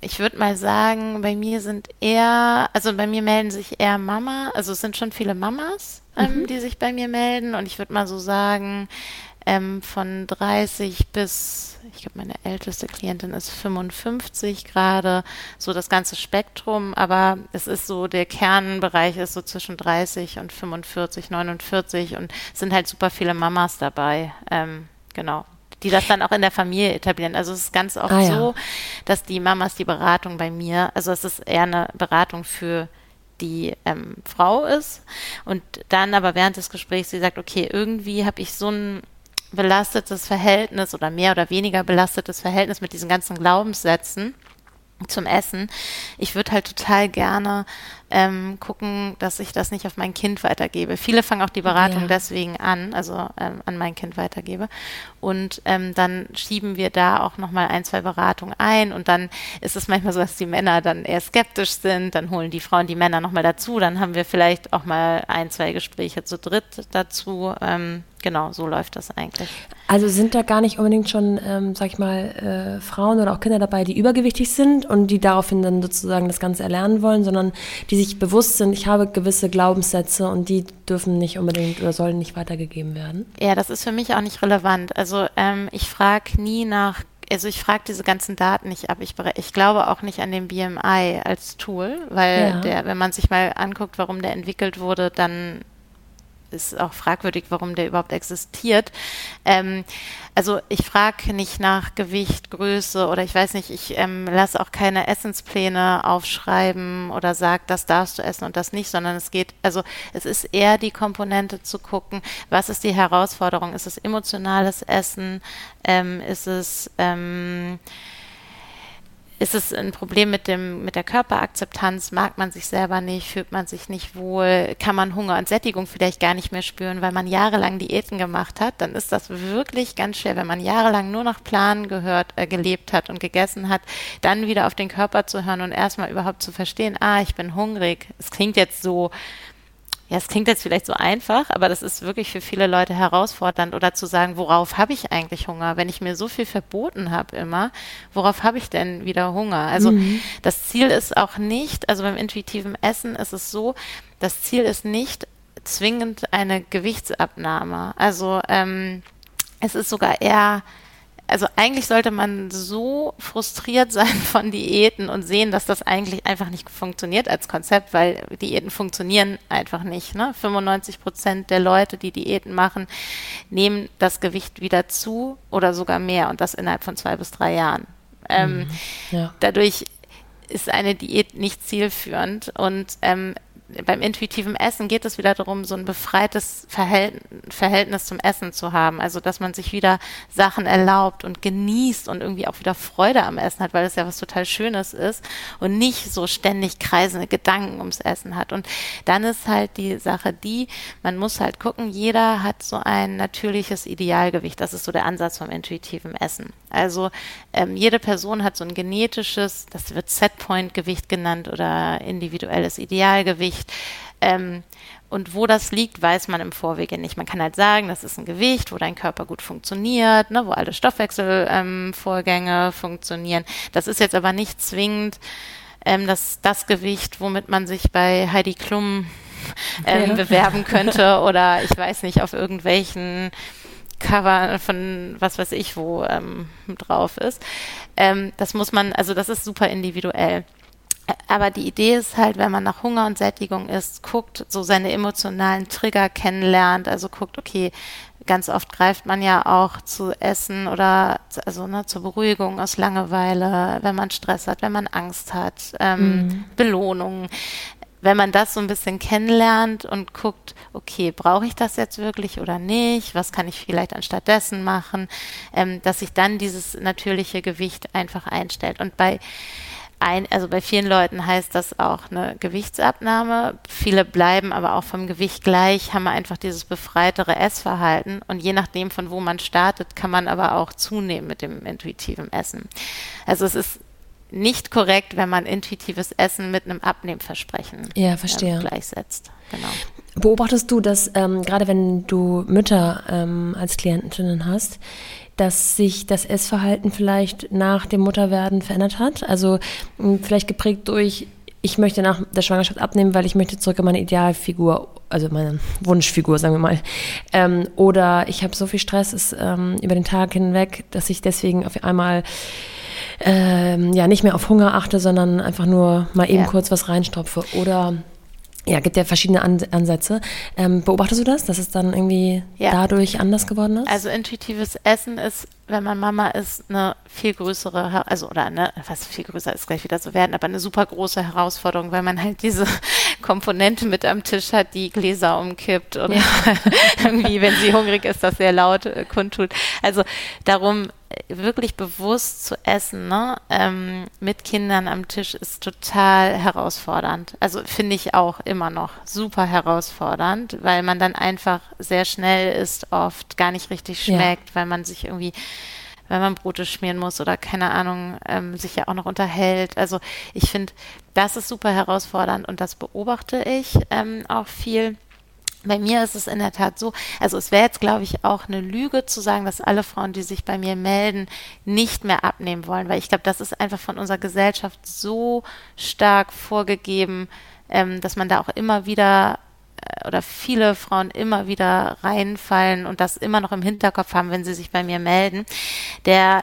ich würde mal sagen, bei mir sind eher, also bei mir melden sich eher Mama, also es sind schon viele Mamas, ähm, mhm. die sich bei mir melden und ich würde mal so sagen, ähm, von 30 bis, ich glaube, meine älteste Klientin ist 55 gerade, so das ganze Spektrum, aber es ist so, der Kernbereich ist so zwischen 30 und 45, 49 und sind halt super viele Mamas dabei. Ähm, genau die das dann auch in der Familie etablieren. Also es ist ganz oft ah, ja. so, dass die Mamas die Beratung bei mir, also es ist eher eine Beratung für die ähm, Frau ist und dann aber während des Gesprächs sie sagt, okay, irgendwie habe ich so ein belastetes Verhältnis oder mehr oder weniger belastetes Verhältnis mit diesen ganzen Glaubenssätzen zum Essen. Ich würde halt total gerne ähm, gucken, dass ich das nicht auf mein Kind weitergebe. Viele fangen auch die Beratung ja. deswegen an, also ähm, an mein Kind weitergebe. Und ähm, dann schieben wir da auch nochmal ein, zwei Beratungen ein und dann ist es manchmal so, dass die Männer dann eher skeptisch sind, dann holen die Frauen die Männer nochmal dazu, dann haben wir vielleicht auch mal ein, zwei Gespräche zu dritt dazu. Ähm, genau, so läuft das eigentlich. Also sind da gar nicht unbedingt schon, ähm, sag ich mal, äh, Frauen oder auch Kinder dabei, die übergewichtig sind und die daraufhin dann sozusagen das Ganze erlernen wollen, sondern die sich bewusst sind, ich habe gewisse Glaubenssätze und die dürfen nicht unbedingt oder sollen nicht weitergegeben werden? Ja, das ist für mich auch nicht relevant. Also ähm, ich frage nie nach also ich frage diese ganzen Daten nicht ab. Ich, ich, glaube auch nicht an den BMI als Tool, weil ja. der, wenn man sich mal anguckt, warum der entwickelt wurde, dann ist auch fragwürdig, warum der überhaupt existiert. Ähm, also ich frage nicht nach Gewicht, Größe oder ich weiß nicht, ich ähm, lasse auch keine Essenspläne aufschreiben oder sage, das darfst du essen und das nicht, sondern es geht, also es ist eher die Komponente zu gucken, was ist die Herausforderung? Ist es emotionales Essen? Ähm, ist es ähm, ist es ein Problem mit dem mit der Körperakzeptanz? Mag man sich selber nicht? Fühlt man sich nicht wohl? Kann man Hunger und Sättigung vielleicht gar nicht mehr spüren, weil man jahrelang Diäten gemacht hat? Dann ist das wirklich ganz schwer, wenn man jahrelang nur nach Planen gehört, äh, gelebt hat und gegessen hat, dann wieder auf den Körper zu hören und erstmal überhaupt zu verstehen, ah, ich bin hungrig. Es klingt jetzt so ja, es klingt jetzt vielleicht so einfach, aber das ist wirklich für viele Leute herausfordernd oder zu sagen, worauf habe ich eigentlich Hunger? Wenn ich mir so viel verboten habe immer, worauf habe ich denn wieder Hunger? Also mhm. das Ziel ist auch nicht, also beim intuitiven Essen ist es so, das Ziel ist nicht zwingend eine Gewichtsabnahme. Also ähm, es ist sogar eher also eigentlich sollte man so frustriert sein von Diäten und sehen, dass das eigentlich einfach nicht funktioniert als Konzept, weil Diäten funktionieren einfach nicht. Ne? 95 Prozent der Leute, die Diäten machen, nehmen das Gewicht wieder zu oder sogar mehr und das innerhalb von zwei bis drei Jahren. Ähm, mhm, ja. Dadurch ist eine Diät nicht zielführend und ähm, beim intuitiven Essen geht es wieder darum, so ein befreites Verhältnis zum Essen zu haben. Also, dass man sich wieder Sachen erlaubt und genießt und irgendwie auch wieder Freude am Essen hat, weil es ja was total Schönes ist und nicht so ständig kreisende Gedanken ums Essen hat. Und dann ist halt die Sache die, man muss halt gucken, jeder hat so ein natürliches Idealgewicht. Das ist so der Ansatz vom intuitiven Essen. Also, ähm, jede Person hat so ein genetisches, das wird Setpoint-Gewicht genannt oder individuelles Idealgewicht. Gewicht. Ähm, und wo das liegt, weiß man im Vorwege nicht. Man kann halt sagen, das ist ein Gewicht, wo dein Körper gut funktioniert, ne, wo alle Stoffwechselvorgänge ähm, funktionieren. Das ist jetzt aber nicht zwingend ähm, das, das Gewicht, womit man sich bei Heidi Klum ähm, ja. bewerben könnte oder ich weiß nicht, auf irgendwelchen Cover von was weiß ich wo ähm, drauf ist. Ähm, das muss man, also das ist super individuell. Aber die Idee ist halt, wenn man nach Hunger und Sättigung isst, guckt, so seine emotionalen Trigger kennenlernt, also guckt, okay, ganz oft greift man ja auch zu Essen oder also ne, zur Beruhigung aus Langeweile, wenn man Stress hat, wenn man Angst hat, ähm, mhm. Belohnung. Wenn man das so ein bisschen kennenlernt und guckt, okay, brauche ich das jetzt wirklich oder nicht? Was kann ich vielleicht anstattdessen machen? Ähm, dass sich dann dieses natürliche Gewicht einfach einstellt. Und bei ein, also bei vielen Leuten heißt das auch eine Gewichtsabnahme. Viele bleiben aber auch vom Gewicht gleich, haben einfach dieses befreitere Essverhalten. Und je nachdem, von wo man startet, kann man aber auch zunehmen mit dem intuitiven Essen. Also es ist nicht korrekt, wenn man intuitives Essen mit einem Abnehmversprechen ja, verstehe. Ähm, gleichsetzt. Genau. Beobachtest du, dass ähm, gerade wenn du Mütter ähm, als Klientinnen hast, dass sich das Essverhalten vielleicht nach dem Mutterwerden verändert hat? Also vielleicht geprägt durch, ich möchte nach der Schwangerschaft abnehmen, weil ich möchte zurück in meine Idealfigur, also meine Wunschfigur, sagen wir mal. Ähm, oder ich habe so viel Stress ist, ähm, über den Tag hinweg, dass ich deswegen auf einmal ähm, ja nicht mehr auf Hunger achte, sondern einfach nur mal eben ja. kurz was reinstopfe. Oder ja, gibt ja verschiedene An Ansätze. Ähm, beobachtest du das, dass es dann irgendwie ja. dadurch anders geworden ist? Also intuitives Essen ist, wenn man Mama ist, eine viel größere, also oder eine, was viel größer ist gleich wieder so werden, aber eine super große Herausforderung, weil man halt diese Komponente mit am Tisch hat, die Gläser umkippt und ja. irgendwie, wenn sie hungrig ist, das sehr laut äh, kundtut. Also darum wirklich bewusst zu essen, ne, ähm, mit Kindern am Tisch ist total herausfordernd. Also finde ich auch immer noch super herausfordernd, weil man dann einfach sehr schnell ist, oft gar nicht richtig schmeckt, ja. weil man sich irgendwie wenn man Brote schmieren muss oder keine Ahnung, ähm, sich ja auch noch unterhält. Also ich finde, das ist super herausfordernd und das beobachte ich ähm, auch viel. Bei mir ist es in der Tat so, also es wäre jetzt, glaube ich, auch eine Lüge zu sagen, dass alle Frauen, die sich bei mir melden, nicht mehr abnehmen wollen, weil ich glaube, das ist einfach von unserer Gesellschaft so stark vorgegeben, ähm, dass man da auch immer wieder oder viele Frauen immer wieder reinfallen und das immer noch im Hinterkopf haben, wenn sie sich bei mir melden. Der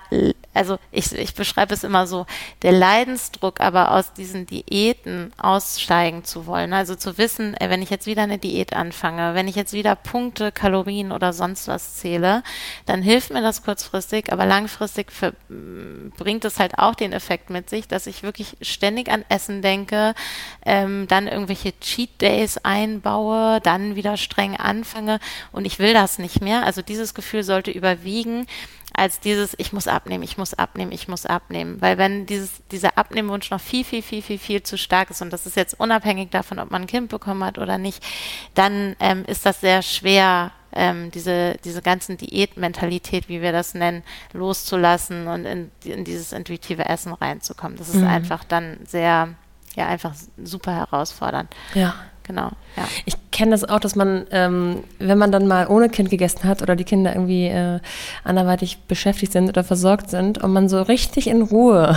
also ich, ich beschreibe es immer so, der Leidensdruck aber aus diesen Diäten aussteigen zu wollen, also zu wissen, wenn ich jetzt wieder eine Diät anfange, wenn ich jetzt wieder Punkte, Kalorien oder sonst was zähle, dann hilft mir das kurzfristig, aber langfristig für, bringt es halt auch den Effekt mit sich, dass ich wirklich ständig an Essen denke, ähm, dann irgendwelche Cheat Days einbaue, dann wieder streng anfange und ich will das nicht mehr. Also dieses Gefühl sollte überwiegen als dieses, ich muss abnehmen, ich muss abnehmen, ich muss abnehmen. Weil wenn dieses, dieser Abnehmwunsch noch viel, viel, viel, viel, viel zu stark ist, und das ist jetzt unabhängig davon, ob man ein Kind bekommen hat oder nicht, dann ähm, ist das sehr schwer, ähm, diese, diese ganzen Diätmentalität, wie wir das nennen, loszulassen und in, in dieses intuitive Essen reinzukommen. Das ist mhm. einfach dann sehr, ja, einfach super herausfordernd. Ja genau. Ja. Ich kenne das auch, dass man, ähm, wenn man dann mal ohne Kind gegessen hat oder die Kinder irgendwie äh, anderweitig beschäftigt sind oder versorgt sind und man so richtig in Ruhe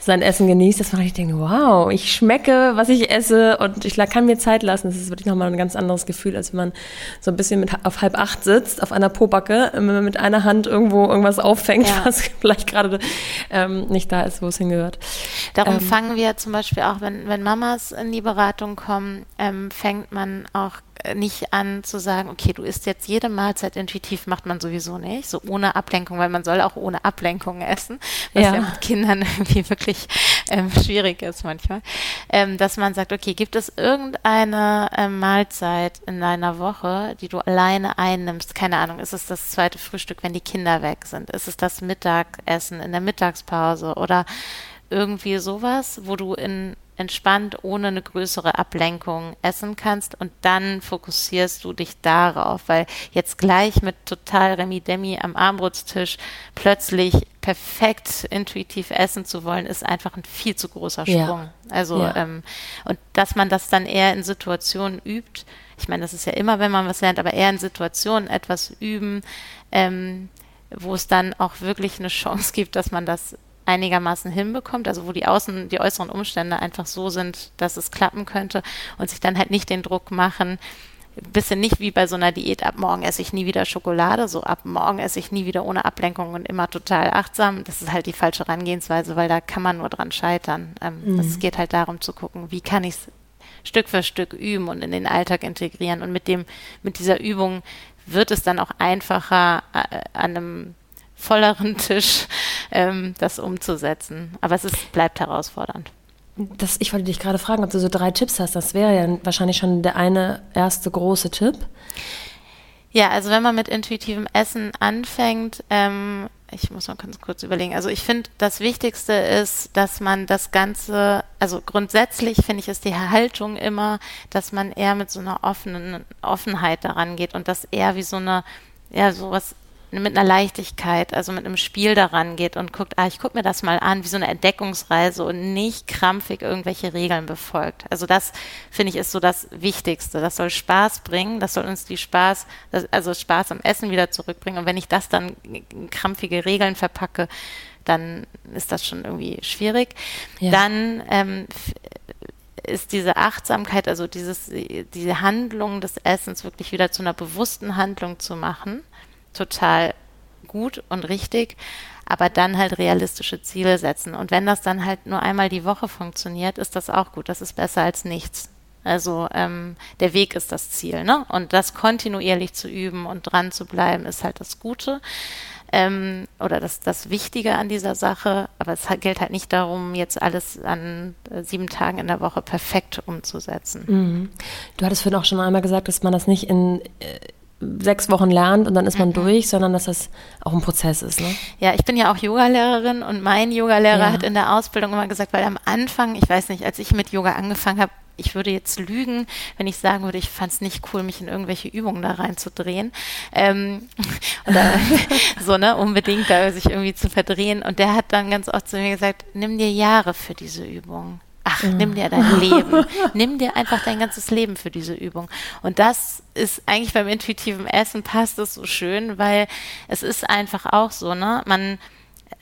sein Essen genießt, dass man richtig denkt, wow, ich schmecke, was ich esse und ich kann mir Zeit lassen. Das ist wirklich nochmal ein ganz anderes Gefühl, als wenn man so ein bisschen mit, auf halb acht sitzt, auf einer Pobacke, wenn man mit einer Hand irgendwo irgendwas auffängt, ja. was vielleicht gerade ähm, nicht da ist, wo es hingehört. Darum ähm, fangen wir zum Beispiel auch, wenn, wenn Mamas in die Beratung kommen, ähm, fängt man auch nicht an zu sagen, okay, du isst jetzt jede Mahlzeit intuitiv, macht man sowieso nicht, so ohne Ablenkung, weil man soll auch ohne Ablenkung essen, was ja, ja mit Kindern irgendwie wirklich ähm, schwierig ist manchmal, ähm, dass man sagt, okay, gibt es irgendeine ähm, Mahlzeit in deiner Woche, die du alleine einnimmst? Keine Ahnung, ist es das zweite Frühstück, wenn die Kinder weg sind? Ist es das Mittagessen in der Mittagspause oder irgendwie sowas, wo du in entspannt ohne eine größere Ablenkung essen kannst und dann fokussierst du dich darauf, weil jetzt gleich mit total Remi-Demi am Armbrutstisch plötzlich perfekt intuitiv essen zu wollen, ist einfach ein viel zu großer Sprung. Ja. Also ja. Ähm, und dass man das dann eher in Situationen übt, ich meine, das ist ja immer, wenn man was lernt, aber eher in Situationen etwas üben, ähm, wo es dann auch wirklich eine Chance gibt, dass man das einigermaßen hinbekommt, also wo die Außen, die äußeren Umstände einfach so sind, dass es klappen könnte und sich dann halt nicht den Druck machen, bisschen nicht wie bei so einer Diät, ab morgen esse ich nie wieder Schokolade, so ab morgen esse ich nie wieder ohne Ablenkung und immer total achtsam. Das ist halt die falsche Herangehensweise, weil da kann man nur dran scheitern. Ähm, mhm. Es geht halt darum zu gucken, wie kann ich es Stück für Stück üben und in den Alltag integrieren. Und mit dem, mit dieser Übung wird es dann auch einfacher, äh, an einem volleren Tisch ähm, das umzusetzen. Aber es ist, bleibt herausfordernd. Das, ich wollte dich gerade fragen, ob du so drei Tipps hast. Das wäre ja wahrscheinlich schon der eine erste große Tipp. Ja, also wenn man mit intuitivem Essen anfängt, ähm, ich muss mal ganz kurz überlegen. Also ich finde, das Wichtigste ist, dass man das Ganze, also grundsätzlich finde ich ist die Haltung immer, dass man eher mit so einer offenen Offenheit daran geht und das eher wie so eine, ja, sowas mit einer Leichtigkeit, also mit einem Spiel daran geht und guckt, ah, ich gucke mir das mal an, wie so eine Entdeckungsreise und nicht krampfig irgendwelche Regeln befolgt. Also das finde ich ist so das Wichtigste. Das soll Spaß bringen, das soll uns die Spaß, also Spaß am Essen wieder zurückbringen. Und wenn ich das dann in krampfige Regeln verpacke, dann ist das schon irgendwie schwierig. Ja. Dann ähm, ist diese Achtsamkeit, also dieses, diese Handlung des Essens wirklich wieder zu einer bewussten Handlung zu machen total gut und richtig, aber dann halt realistische Ziele setzen. Und wenn das dann halt nur einmal die Woche funktioniert, ist das auch gut. Das ist besser als nichts. Also ähm, der Weg ist das Ziel, ne? Und das kontinuierlich zu üben und dran zu bleiben, ist halt das Gute. Ähm, oder das, das Wichtige an dieser Sache. Aber es gilt halt nicht darum, jetzt alles an äh, sieben Tagen in der Woche perfekt umzusetzen. Mhm. Du hattest vorhin auch schon einmal gesagt, dass man das nicht in äh, sechs Wochen lernt und dann ist man mhm. durch, sondern dass das auch ein Prozess ist. Ne? Ja, ich bin ja auch Yogalehrerin und mein Yogalehrer ja. hat in der Ausbildung immer gesagt, weil am Anfang, ich weiß nicht, als ich mit Yoga angefangen habe, ich würde jetzt lügen, wenn ich sagen würde, ich fand es nicht cool, mich in irgendwelche Übungen da reinzudrehen. Ähm, oder so, ne, unbedingt da sich irgendwie zu verdrehen. Und der hat dann ganz oft zu mir gesagt, nimm dir Jahre für diese Übung. Ach, ja. nimm dir dein Leben. nimm dir einfach dein ganzes Leben für diese Übung. Und das ist eigentlich beim intuitiven Essen passt es so schön, weil es ist einfach auch so, ne? Man,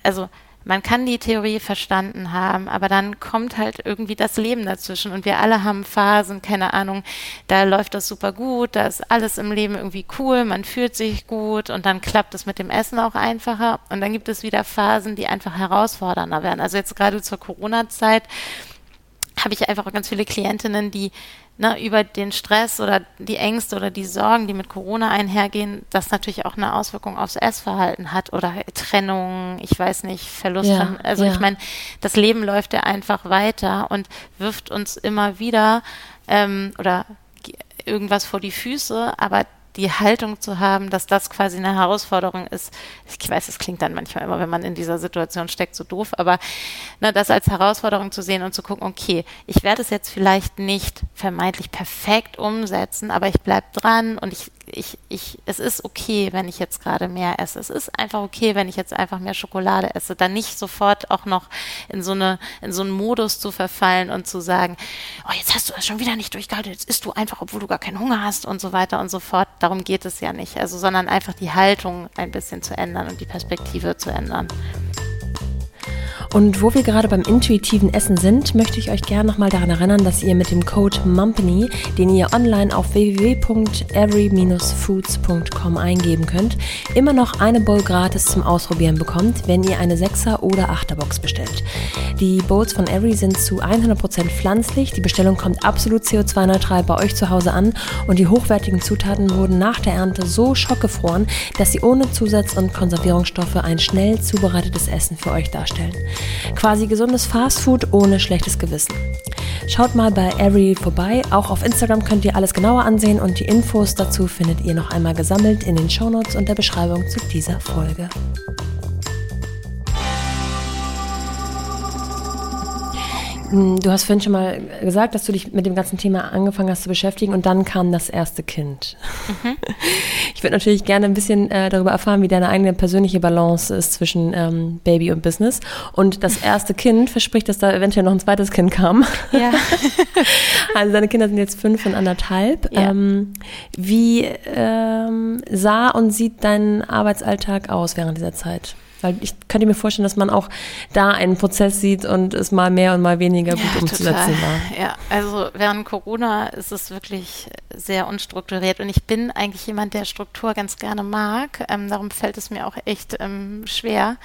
also, man kann die Theorie verstanden haben, aber dann kommt halt irgendwie das Leben dazwischen und wir alle haben Phasen, keine Ahnung, da läuft das super gut, da ist alles im Leben irgendwie cool, man fühlt sich gut und dann klappt es mit dem Essen auch einfacher und dann gibt es wieder Phasen, die einfach herausfordernder werden. Also jetzt gerade zur Corona-Zeit habe ich einfach auch ganz viele Klientinnen, die ne, über den Stress oder die Ängste oder die Sorgen, die mit Corona einhergehen, das natürlich auch eine Auswirkung aufs Essverhalten hat oder Trennung, ich weiß nicht, Verlust ja, von, also ja. ich meine, das Leben läuft ja einfach weiter und wirft uns immer wieder ähm, oder irgendwas vor die Füße, aber die Haltung zu haben, dass das quasi eine Herausforderung ist. Ich weiß, es klingt dann manchmal immer, wenn man in dieser Situation steckt, so doof, aber ne, das als Herausforderung zu sehen und zu gucken, okay, ich werde es jetzt vielleicht nicht vermeintlich perfekt umsetzen, aber ich bleibe dran und ich ich, ich, es ist okay, wenn ich jetzt gerade mehr esse. Es ist einfach okay, wenn ich jetzt einfach mehr Schokolade esse. Dann nicht sofort auch noch in so eine, in so einen Modus zu verfallen und zu sagen, oh, jetzt hast du das schon wieder nicht durchgehalten, jetzt isst du einfach, obwohl du gar keinen Hunger hast und so weiter und so fort. Darum geht es ja nicht. Also, sondern einfach die Haltung ein bisschen zu ändern und die Perspektive zu ändern. Und wo wir gerade beim intuitiven Essen sind, möchte ich euch gerne nochmal daran erinnern, dass ihr mit dem Code MUMPANY, den ihr online auf www.every-foods.com eingeben könnt, immer noch eine Bowl gratis zum Ausprobieren bekommt, wenn ihr eine 6er oder 8er Box bestellt. Die Bowls von Every sind zu 100% pflanzlich, die Bestellung kommt absolut CO2-neutral bei euch zu Hause an und die hochwertigen Zutaten wurden nach der Ernte so schockgefroren, dass sie ohne Zusatz- und Konservierungsstoffe ein schnell zubereitetes Essen für euch darstellen. Quasi gesundes Fastfood ohne schlechtes Gewissen. Schaut mal bei Every vorbei. Auch auf Instagram könnt ihr alles genauer ansehen und die Infos dazu findet ihr noch einmal gesammelt in den Shownotes und der Beschreibung zu dieser Folge. Du hast vorhin schon mal gesagt, dass du dich mit dem ganzen Thema angefangen hast zu beschäftigen und dann kam das erste Kind. Mhm. Ich würde natürlich gerne ein bisschen äh, darüber erfahren, wie deine eigene persönliche Balance ist zwischen ähm, Baby und Business. Und das erste Kind verspricht, dass da eventuell noch ein zweites Kind kam. Ja. also deine Kinder sind jetzt fünf und anderthalb. Ja. Ähm, wie ähm, sah und sieht dein Arbeitsalltag aus während dieser Zeit? Weil ich könnte mir vorstellen, dass man auch da einen Prozess sieht und es mal mehr und mal weniger gut ja, umzusetzen total. war. Ja, also während Corona ist es wirklich sehr unstrukturiert und ich bin eigentlich jemand, der Struktur ganz gerne mag. Ähm, darum fällt es mir auch echt ähm, schwer.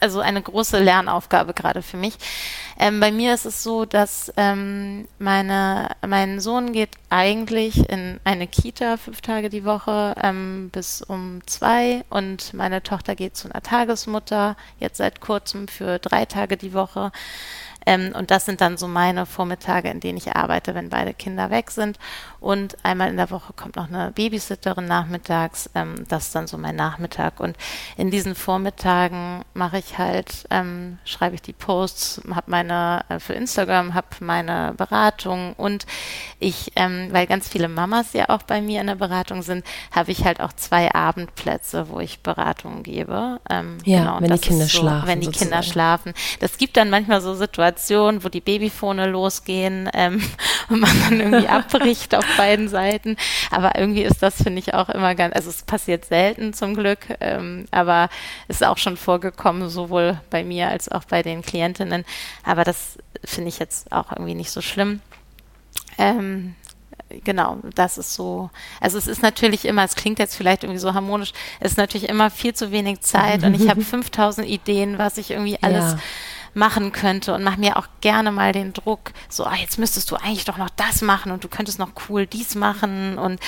also eine große Lernaufgabe gerade für mich. Ähm, bei mir ist es so, dass ähm, meine, mein Sohn geht eigentlich in eine Kita fünf Tage die Woche ähm, bis um zwei und meine Tochter geht zu einer Tagesmutter, jetzt seit kurzem für drei Tage die Woche. Ähm, und das sind dann so meine Vormittage, in denen ich arbeite, wenn beide Kinder weg sind. Und einmal in der Woche kommt noch eine Babysitterin nachmittags. Ähm, das ist dann so mein Nachmittag. Und in diesen Vormittagen mache ich halt, ähm, schreibe ich die Posts, habe meine äh, für Instagram, habe meine Beratung und ich, ähm, weil ganz viele Mamas ja auch bei mir in der Beratung sind, habe ich halt auch zwei Abendplätze, wo ich Beratungen gebe. Ähm, ja, genau, wenn die Kinder so, schlafen. Wenn die sozusagen. Kinder schlafen. Das gibt dann manchmal so Situationen, wo die Babyfone losgehen ähm, und man dann irgendwie abbricht auf beiden Seiten. Aber irgendwie ist das, finde ich, auch immer ganz, also es passiert selten zum Glück, ähm, aber es ist auch schon vorgekommen, sowohl bei mir als auch bei den Klientinnen. Aber das finde ich jetzt auch irgendwie nicht so schlimm. Ähm, genau, das ist so. Also es ist natürlich immer, es klingt jetzt vielleicht irgendwie so harmonisch, es ist natürlich immer viel zu wenig Zeit und ich habe 5000 Ideen, was ich irgendwie alles ja machen könnte und mach mir auch gerne mal den Druck, so, ah, jetzt müsstest du eigentlich doch noch das machen und du könntest noch cool dies machen und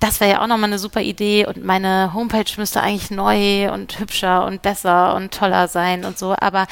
das wäre ja auch nochmal eine super Idee und meine Homepage müsste eigentlich neu und hübscher und besser und toller sein und so, aber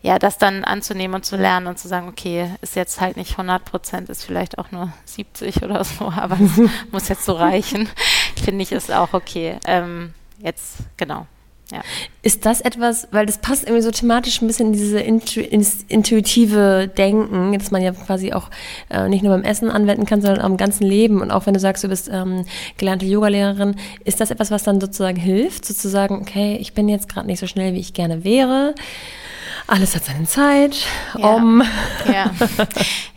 ja, das dann anzunehmen und zu lernen und zu sagen, okay, ist jetzt halt nicht 100 Prozent, ist vielleicht auch nur 70 oder so, aber es muss jetzt so reichen, finde ich, ist auch okay. Ähm, jetzt, genau. Ja. Ist das etwas, weil das passt irgendwie so thematisch ein bisschen in diese intu intuitive Denken, dass man ja quasi auch äh, nicht nur beim Essen anwenden kann, sondern auch im ganzen Leben. Und auch wenn du sagst, du bist ähm, gelernte Yogalehrerin, ist das etwas, was dann sozusagen hilft, sozusagen, okay, ich bin jetzt gerade nicht so schnell, wie ich gerne wäre alles hat seine Zeit. Ja. Um. Ja.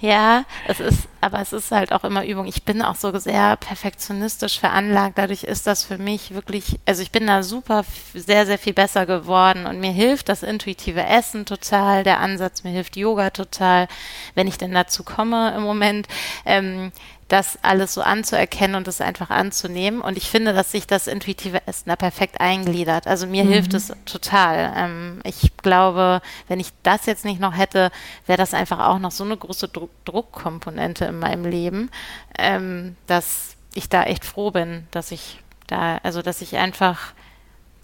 ja, es ist, aber es ist halt auch immer Übung. Ich bin auch so sehr perfektionistisch veranlagt. Dadurch ist das für mich wirklich, also ich bin da super, sehr, sehr viel besser geworden und mir hilft das intuitive Essen total, der Ansatz, mir hilft Yoga total, wenn ich denn dazu komme im Moment. Ähm, das alles so anzuerkennen und es einfach anzunehmen. Und ich finde, dass sich das intuitive Essen da perfekt eingliedert. Also mir mhm. hilft es total. Ähm, ich glaube, wenn ich das jetzt nicht noch hätte, wäre das einfach auch noch so eine große Druck Druckkomponente in meinem Leben, ähm, dass ich da echt froh bin, dass ich da, also dass ich einfach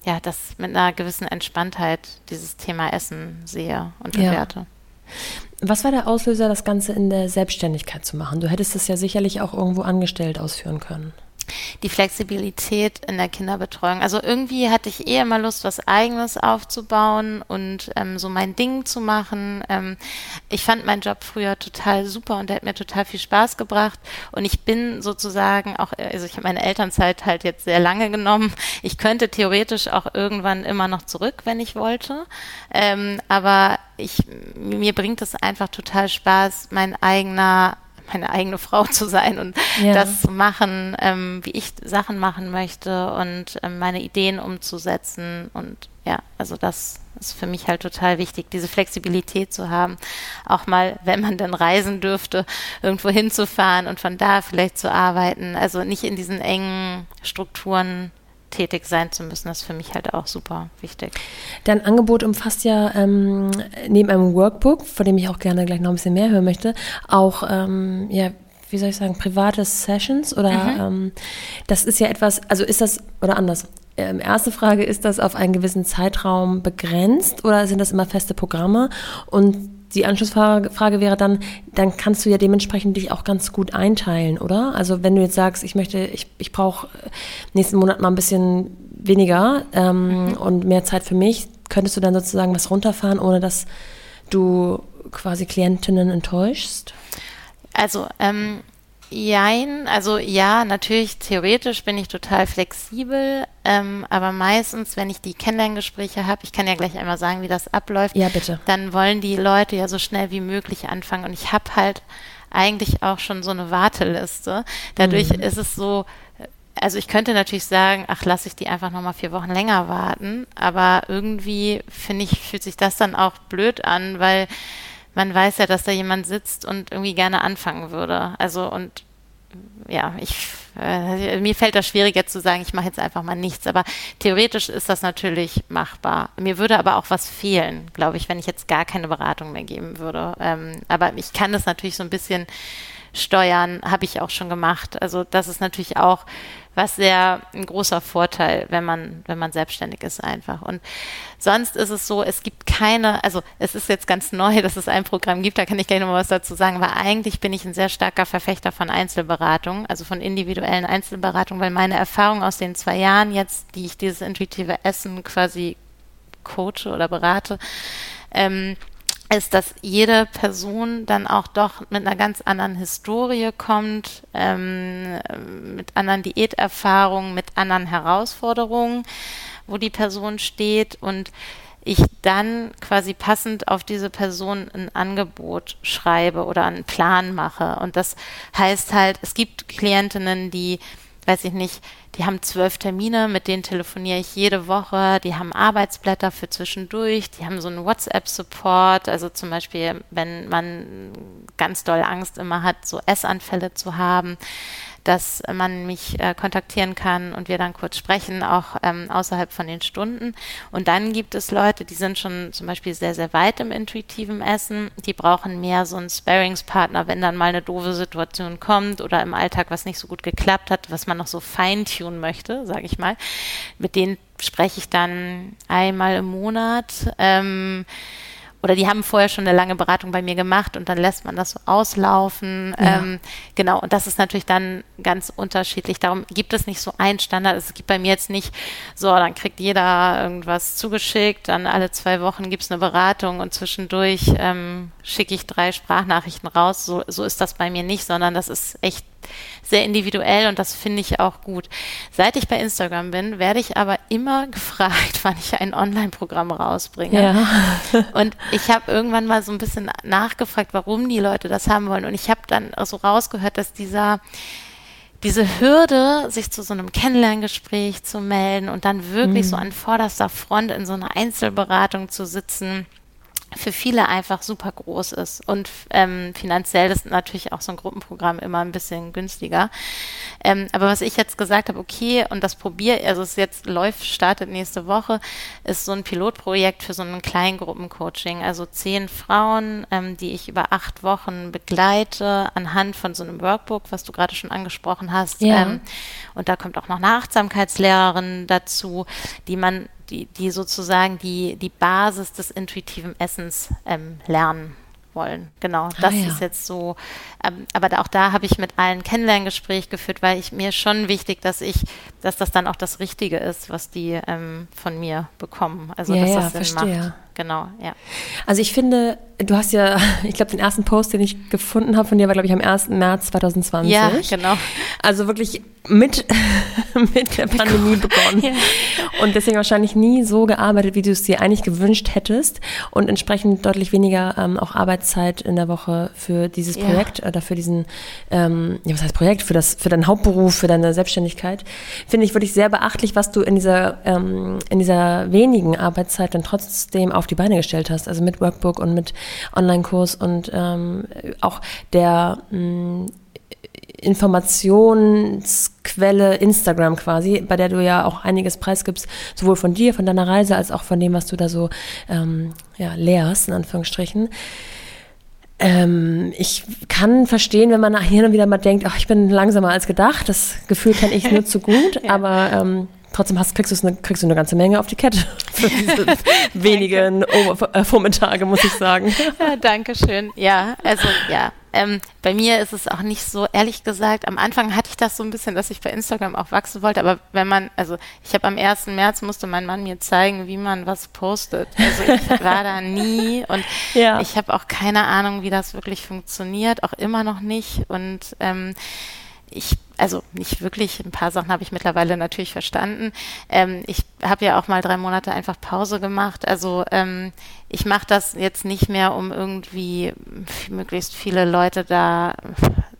ja, das mit einer gewissen Entspanntheit dieses Thema Essen sehe und bewerte. Ja. Was war der Auslöser, das Ganze in der Selbstständigkeit zu machen? Du hättest es ja sicherlich auch irgendwo angestellt ausführen können die Flexibilität in der Kinderbetreuung. Also irgendwie hatte ich eher mal Lust, was Eigenes aufzubauen und ähm, so mein Ding zu machen. Ähm, ich fand meinen Job früher total super und der hat mir total viel Spaß gebracht. Und ich bin sozusagen auch, also ich habe meine Elternzeit halt jetzt sehr lange genommen. Ich könnte theoretisch auch irgendwann immer noch zurück, wenn ich wollte. Ähm, aber ich, mir bringt es einfach total Spaß, mein eigener meine eigene Frau zu sein und ja. das zu machen, ähm, wie ich Sachen machen möchte und ähm, meine Ideen umzusetzen. Und ja, also das ist für mich halt total wichtig, diese Flexibilität zu haben. Auch mal, wenn man dann reisen dürfte, irgendwo hinzufahren und von da vielleicht zu arbeiten. Also nicht in diesen engen Strukturen tätig sein zu müssen, ist für mich halt auch super wichtig. Dein Angebot umfasst ja ähm, neben einem Workbook, von dem ich auch gerne gleich noch ein bisschen mehr hören möchte, auch ähm, ja, wie soll ich sagen, private Sessions oder mhm. ähm, das ist ja etwas, also ist das, oder anders, ähm, erste Frage, ist das auf einen gewissen Zeitraum begrenzt oder sind das immer feste Programme? Und die Anschlussfrage Frage wäre dann, dann kannst du ja dementsprechend dich auch ganz gut einteilen, oder? Also wenn du jetzt sagst, ich möchte, ich, ich brauche nächsten Monat mal ein bisschen weniger ähm, mhm. und mehr Zeit für mich, könntest du dann sozusagen was runterfahren, ohne dass du quasi Klientinnen enttäuschst? Also ähm, Jein, also ja, natürlich theoretisch bin ich total flexibel, ähm, aber meistens, wenn ich die Kennenlerngespräche habe, ich kann ja gleich einmal sagen, wie das abläuft, ja, bitte. dann wollen die Leute ja so schnell wie möglich anfangen und ich habe halt eigentlich auch schon so eine Warteliste. Dadurch mhm. ist es so, also ich könnte natürlich sagen, ach, lasse ich die einfach nochmal vier Wochen länger warten, aber irgendwie finde ich, fühlt sich das dann auch blöd an, weil man weiß ja, dass da jemand sitzt und irgendwie gerne anfangen würde. Also und ja, ich äh, mir fällt das schwierig jetzt zu sagen, ich mache jetzt einfach mal nichts, aber theoretisch ist das natürlich machbar. Mir würde aber auch was fehlen, glaube ich, wenn ich jetzt gar keine Beratung mehr geben würde. Ähm, aber ich kann das natürlich so ein bisschen steuern, habe ich auch schon gemacht. Also das ist natürlich auch was sehr ein großer Vorteil, wenn man, wenn man selbstständig ist einfach. Und sonst ist es so, es gibt keine, also es ist jetzt ganz neu, dass es ein Programm gibt, da kann ich gleich noch mal was dazu sagen, aber eigentlich bin ich ein sehr starker Verfechter von Einzelberatung, also von individuellen Einzelberatungen, weil meine Erfahrung aus den zwei Jahren jetzt, die ich dieses intuitive Essen quasi coache oder berate, ähm, ist, dass jede Person dann auch doch mit einer ganz anderen Historie kommt, ähm, mit anderen Diäterfahrungen, mit anderen Herausforderungen, wo die Person steht und ich dann quasi passend auf diese Person ein Angebot schreibe oder einen Plan mache. Und das heißt halt, es gibt Klientinnen, die weiß ich nicht, die haben zwölf Termine, mit denen telefoniere ich jede Woche, die haben Arbeitsblätter für zwischendurch, die haben so einen WhatsApp-Support, also zum Beispiel, wenn man ganz doll Angst immer hat, so Essanfälle zu haben, dass man mich äh, kontaktieren kann und wir dann kurz sprechen, auch ähm, außerhalb von den Stunden. Und dann gibt es Leute, die sind schon zum Beispiel sehr, sehr weit im intuitiven Essen. Die brauchen mehr so einen Sparingspartner, wenn dann mal eine doofe Situation kommt oder im Alltag was nicht so gut geklappt hat, was man noch so feintunen möchte, sage ich mal. Mit denen spreche ich dann einmal im Monat. Ähm, oder die haben vorher schon eine lange Beratung bei mir gemacht und dann lässt man das so auslaufen. Ja. Ähm, genau, und das ist natürlich dann ganz unterschiedlich. Darum gibt es nicht so einen Standard. Es gibt bei mir jetzt nicht so, dann kriegt jeder irgendwas zugeschickt, dann alle zwei Wochen gibt es eine Beratung und zwischendurch ähm, schicke ich drei Sprachnachrichten raus. So, so ist das bei mir nicht, sondern das ist echt sehr individuell und das finde ich auch gut. Seit ich bei Instagram bin, werde ich aber immer gefragt, wann ich ein Online-Programm rausbringe. Ja. und ich habe irgendwann mal so ein bisschen nachgefragt, warum die Leute das haben wollen. Und ich habe dann so rausgehört, dass dieser diese Hürde, sich zu so einem Kennenlerngespräch zu melden und dann wirklich mhm. so an vorderster Front in so einer Einzelberatung zu sitzen, für viele einfach super groß ist. Und ähm, finanziell ist natürlich auch so ein Gruppenprogramm immer ein bisschen günstiger. Ähm, aber was ich jetzt gesagt habe, okay, und das probiere, also es jetzt läuft, startet nächste Woche, ist so ein Pilotprojekt für so ein Kleingruppencoaching. Also zehn Frauen, ähm, die ich über acht Wochen begleite, anhand von so einem Workbook, was du gerade schon angesprochen hast. Ja. Ähm, und da kommt auch noch eine Achtsamkeitslehrerin dazu, die man die, die sozusagen die, die Basis des intuitiven Essens ähm, lernen wollen. Genau, das ah, ja. ist jetzt so. Ähm, aber auch da habe ich mit allen Kennenlerngespräch geführt, weil ich mir schon wichtig, dass ich, dass das dann auch das Richtige ist, was die ähm, von mir bekommen. Also ja, dass ja, das Sinn verstehe. macht. Genau, ja. Also ich finde, du hast ja, ich glaube, den ersten Post, den ich gefunden habe von dir, war, glaube ich, am 1. März 2020. Ja, genau. Also wirklich mit, mit der Pandemie begonnen. Ja. Und deswegen wahrscheinlich nie so gearbeitet, wie du es dir eigentlich gewünscht hättest. Und entsprechend deutlich weniger ähm, auch Arbeitszeit in der Woche für dieses ja. Projekt oder für diesen, ähm, ja, was heißt Projekt, für das, für deinen Hauptberuf, für deine Selbstständigkeit. Finde ich wirklich sehr beachtlich, was du in dieser, ähm, in dieser wenigen Arbeitszeit dann trotzdem auf die Beine gestellt hast, also mit Workbook und mit Online-Kurs und ähm, auch der mh, mm, Informationsquelle Instagram quasi, bei der du ja auch einiges preisgibst, sowohl von dir, von deiner Reise, als auch von dem, was du da so ähm, ja, lehrst, in Anführungsstrichen. Ähm, ich kann verstehen, wenn man hier und wieder mal denkt, ach, ich bin langsamer als gedacht. Das Gefühl kenne ich nur zu gut, ja. aber ähm, trotzdem hast, kriegst, eine, kriegst du eine ganze Menge auf die Kette für diese wenigen äh, Vormittage, muss ich sagen. Ja, danke schön. Ja, also ja. Ähm, bei mir ist es auch nicht so, ehrlich gesagt, am Anfang hatte ich das so ein bisschen, dass ich bei Instagram auch wachsen wollte, aber wenn man, also ich habe am 1. März musste mein Mann mir zeigen, wie man was postet. Also ich war da nie und ja. ich habe auch keine Ahnung, wie das wirklich funktioniert, auch immer noch nicht und ähm, ich, also nicht wirklich, ein paar Sachen habe ich mittlerweile natürlich verstanden. Ähm, ich habe ja auch mal drei Monate einfach Pause gemacht. Also ähm, ich mache das jetzt nicht mehr, um irgendwie möglichst viele Leute da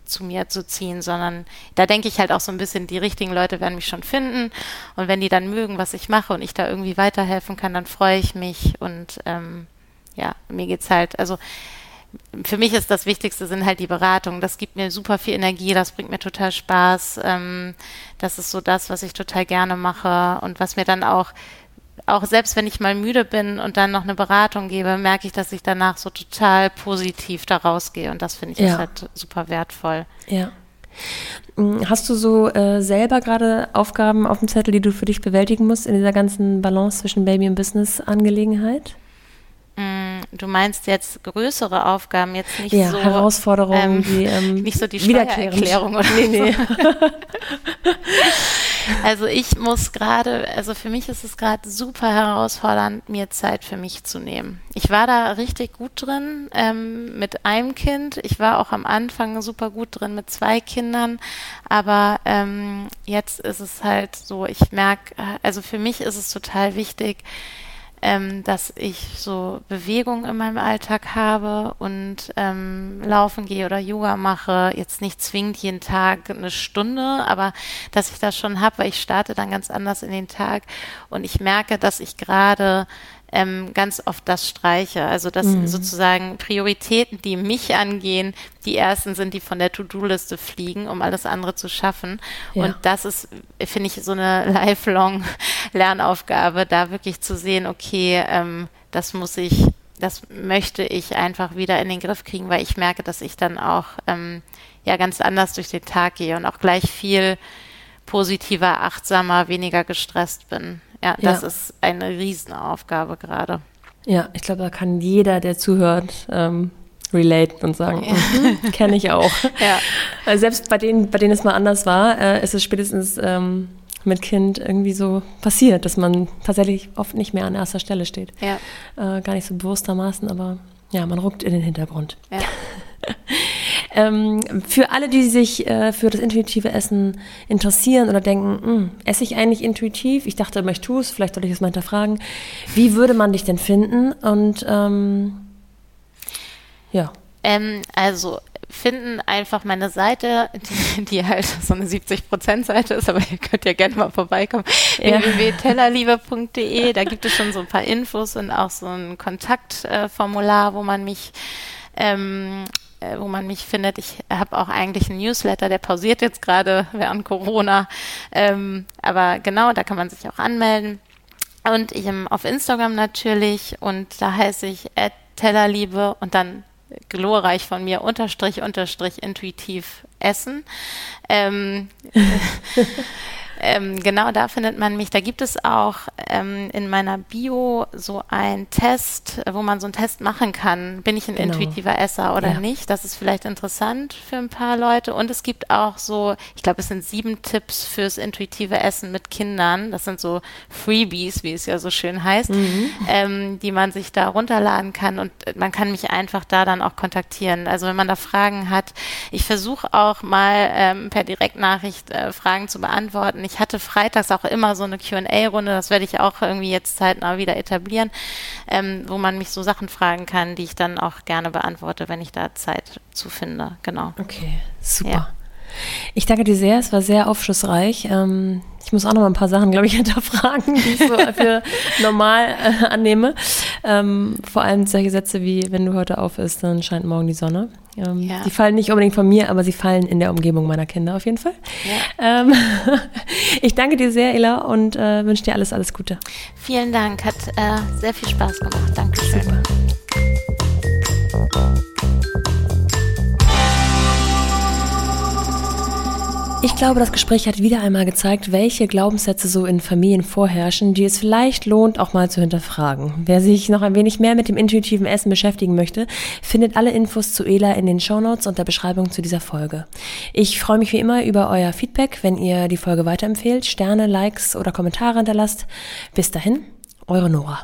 zu mir zu ziehen, sondern da denke ich halt auch so ein bisschen, die richtigen Leute werden mich schon finden und wenn die dann mögen, was ich mache und ich da irgendwie weiterhelfen kann, dann freue ich mich und ähm, ja, mir geht's halt, also für mich ist das Wichtigste sind halt die Beratungen. Das gibt mir super viel Energie, das bringt mir total Spaß. Ähm, das ist so das, was ich total gerne mache und was mir dann auch auch selbst wenn ich mal müde bin und dann noch eine Beratung gebe, merke ich, dass ich danach so total positiv da rausgehe. Und das finde ich ja. halt super wertvoll. Ja. Hm, hast du so äh, selber gerade Aufgaben auf dem Zettel, die du für dich bewältigen musst in dieser ganzen Balance zwischen Baby und Business-Angelegenheit? Mm, du meinst jetzt größere Aufgaben, jetzt nicht ja, so Herausforderungen, ähm, die ähm, nicht so die Steuererklärung oder nee, nee. also ich muss gerade, also für mich ist es gerade super herausfordernd, mir Zeit für mich zu nehmen. Ich war da richtig gut drin ähm, mit einem Kind. Ich war auch am Anfang super gut drin mit zwei Kindern, aber ähm, jetzt ist es halt so, ich merke, also für mich ist es total wichtig ähm, dass ich so Bewegung in meinem Alltag habe und ähm, laufen gehe oder Yoga mache. Jetzt nicht zwingend jeden Tag eine Stunde, aber dass ich das schon habe, weil ich starte dann ganz anders in den Tag und ich merke, dass ich gerade ähm, ganz oft das streiche. Also dass mhm. sozusagen Prioritäten, die mich angehen, die ersten sind, die von der To-Do-Liste fliegen, um alles andere zu schaffen. Ja. Und das ist, finde ich, so eine lifelong Lernaufgabe, da wirklich zu sehen, okay, ähm, das muss ich, das möchte ich einfach wieder in den Griff kriegen, weil ich merke, dass ich dann auch ähm, ja ganz anders durch den Tag gehe und auch gleich viel positiver, achtsamer, weniger gestresst bin. Ja, das ja. ist eine Riesenaufgabe gerade. Ja, ich glaube, da kann jeder, der zuhört, ähm, relate und sagen, ja. Mhm, kenne ich auch. ja. Also selbst bei denen, bei denen es mal anders war, äh, ist es spätestens ähm, mit Kind irgendwie so passiert, dass man tatsächlich oft nicht mehr an erster Stelle steht. Ja. Äh, gar nicht so bewusstermaßen, aber ja, man ruckt in den Hintergrund. Ja. Ähm, für alle, die sich äh, für das intuitive Essen interessieren oder denken, hm, esse ich eigentlich intuitiv? Ich dachte immer, ich tue es, vielleicht sollte ich es mal hinterfragen. Wie würde man dich denn finden? Und ähm, ja. Ähm, also finden einfach meine Seite, die, die halt so eine 70%-Seite ist, aber ihr könnt ja gerne mal vorbeikommen, ja. www.tellerliebe.de, da gibt es schon so ein paar Infos und auch so ein Kontaktformular, wo man mich ähm, äh, wo man mich findet. Ich habe auch eigentlich einen Newsletter, der pausiert jetzt gerade während Corona. Ähm, aber genau, da kann man sich auch anmelden. Und ich ähm, auf Instagram natürlich und da heiße ich Tellerliebe und dann glorreich von mir unterstrich unterstrich intuitiv essen. Ähm, Ähm, genau, da findet man mich. Da gibt es auch ähm, in meiner Bio so ein Test, wo man so einen Test machen kann. Bin ich ein genau. intuitiver Esser oder ja. nicht? Das ist vielleicht interessant für ein paar Leute. Und es gibt auch so, ich glaube, es sind sieben Tipps fürs intuitive Essen mit Kindern. Das sind so Freebies, wie es ja so schön heißt, mhm. ähm, die man sich da runterladen kann. Und man kann mich einfach da dann auch kontaktieren. Also wenn man da Fragen hat, ich versuche auch mal ähm, per Direktnachricht äh, Fragen zu beantworten ich hatte freitags auch immer so eine QA-Runde, das werde ich auch irgendwie jetzt zeitnah wieder etablieren, ähm, wo man mich so Sachen fragen kann, die ich dann auch gerne beantworte, wenn ich da Zeit zu finde. Genau. Okay, super. Ja. Ich danke dir sehr, es war sehr aufschlussreich. Ähm, ich muss auch noch mal ein paar Sachen, glaube ich, hinterfragen, die ich so für normal äh, annehme. Ähm, vor allem solche Sätze wie, wenn du heute auf isst, dann scheint morgen die Sonne. Ähm, ja. Die fallen nicht unbedingt von mir, aber sie fallen in der Umgebung meiner Kinder auf jeden Fall. Ja. Ähm, ich danke dir sehr, Ela, und äh, wünsche dir alles, alles Gute. Vielen Dank, hat äh, sehr viel Spaß gemacht. Dankeschön. Super. Ich glaube, das Gespräch hat wieder einmal gezeigt, welche Glaubenssätze so in Familien vorherrschen, die es vielleicht lohnt, auch mal zu hinterfragen. Wer sich noch ein wenig mehr mit dem intuitiven Essen beschäftigen möchte, findet alle Infos zu Ela in den Shownotes und der Beschreibung zu dieser Folge. Ich freue mich wie immer über euer Feedback, wenn ihr die Folge weiterempfehlt, Sterne, Likes oder Kommentare hinterlasst. Bis dahin, eure Nora.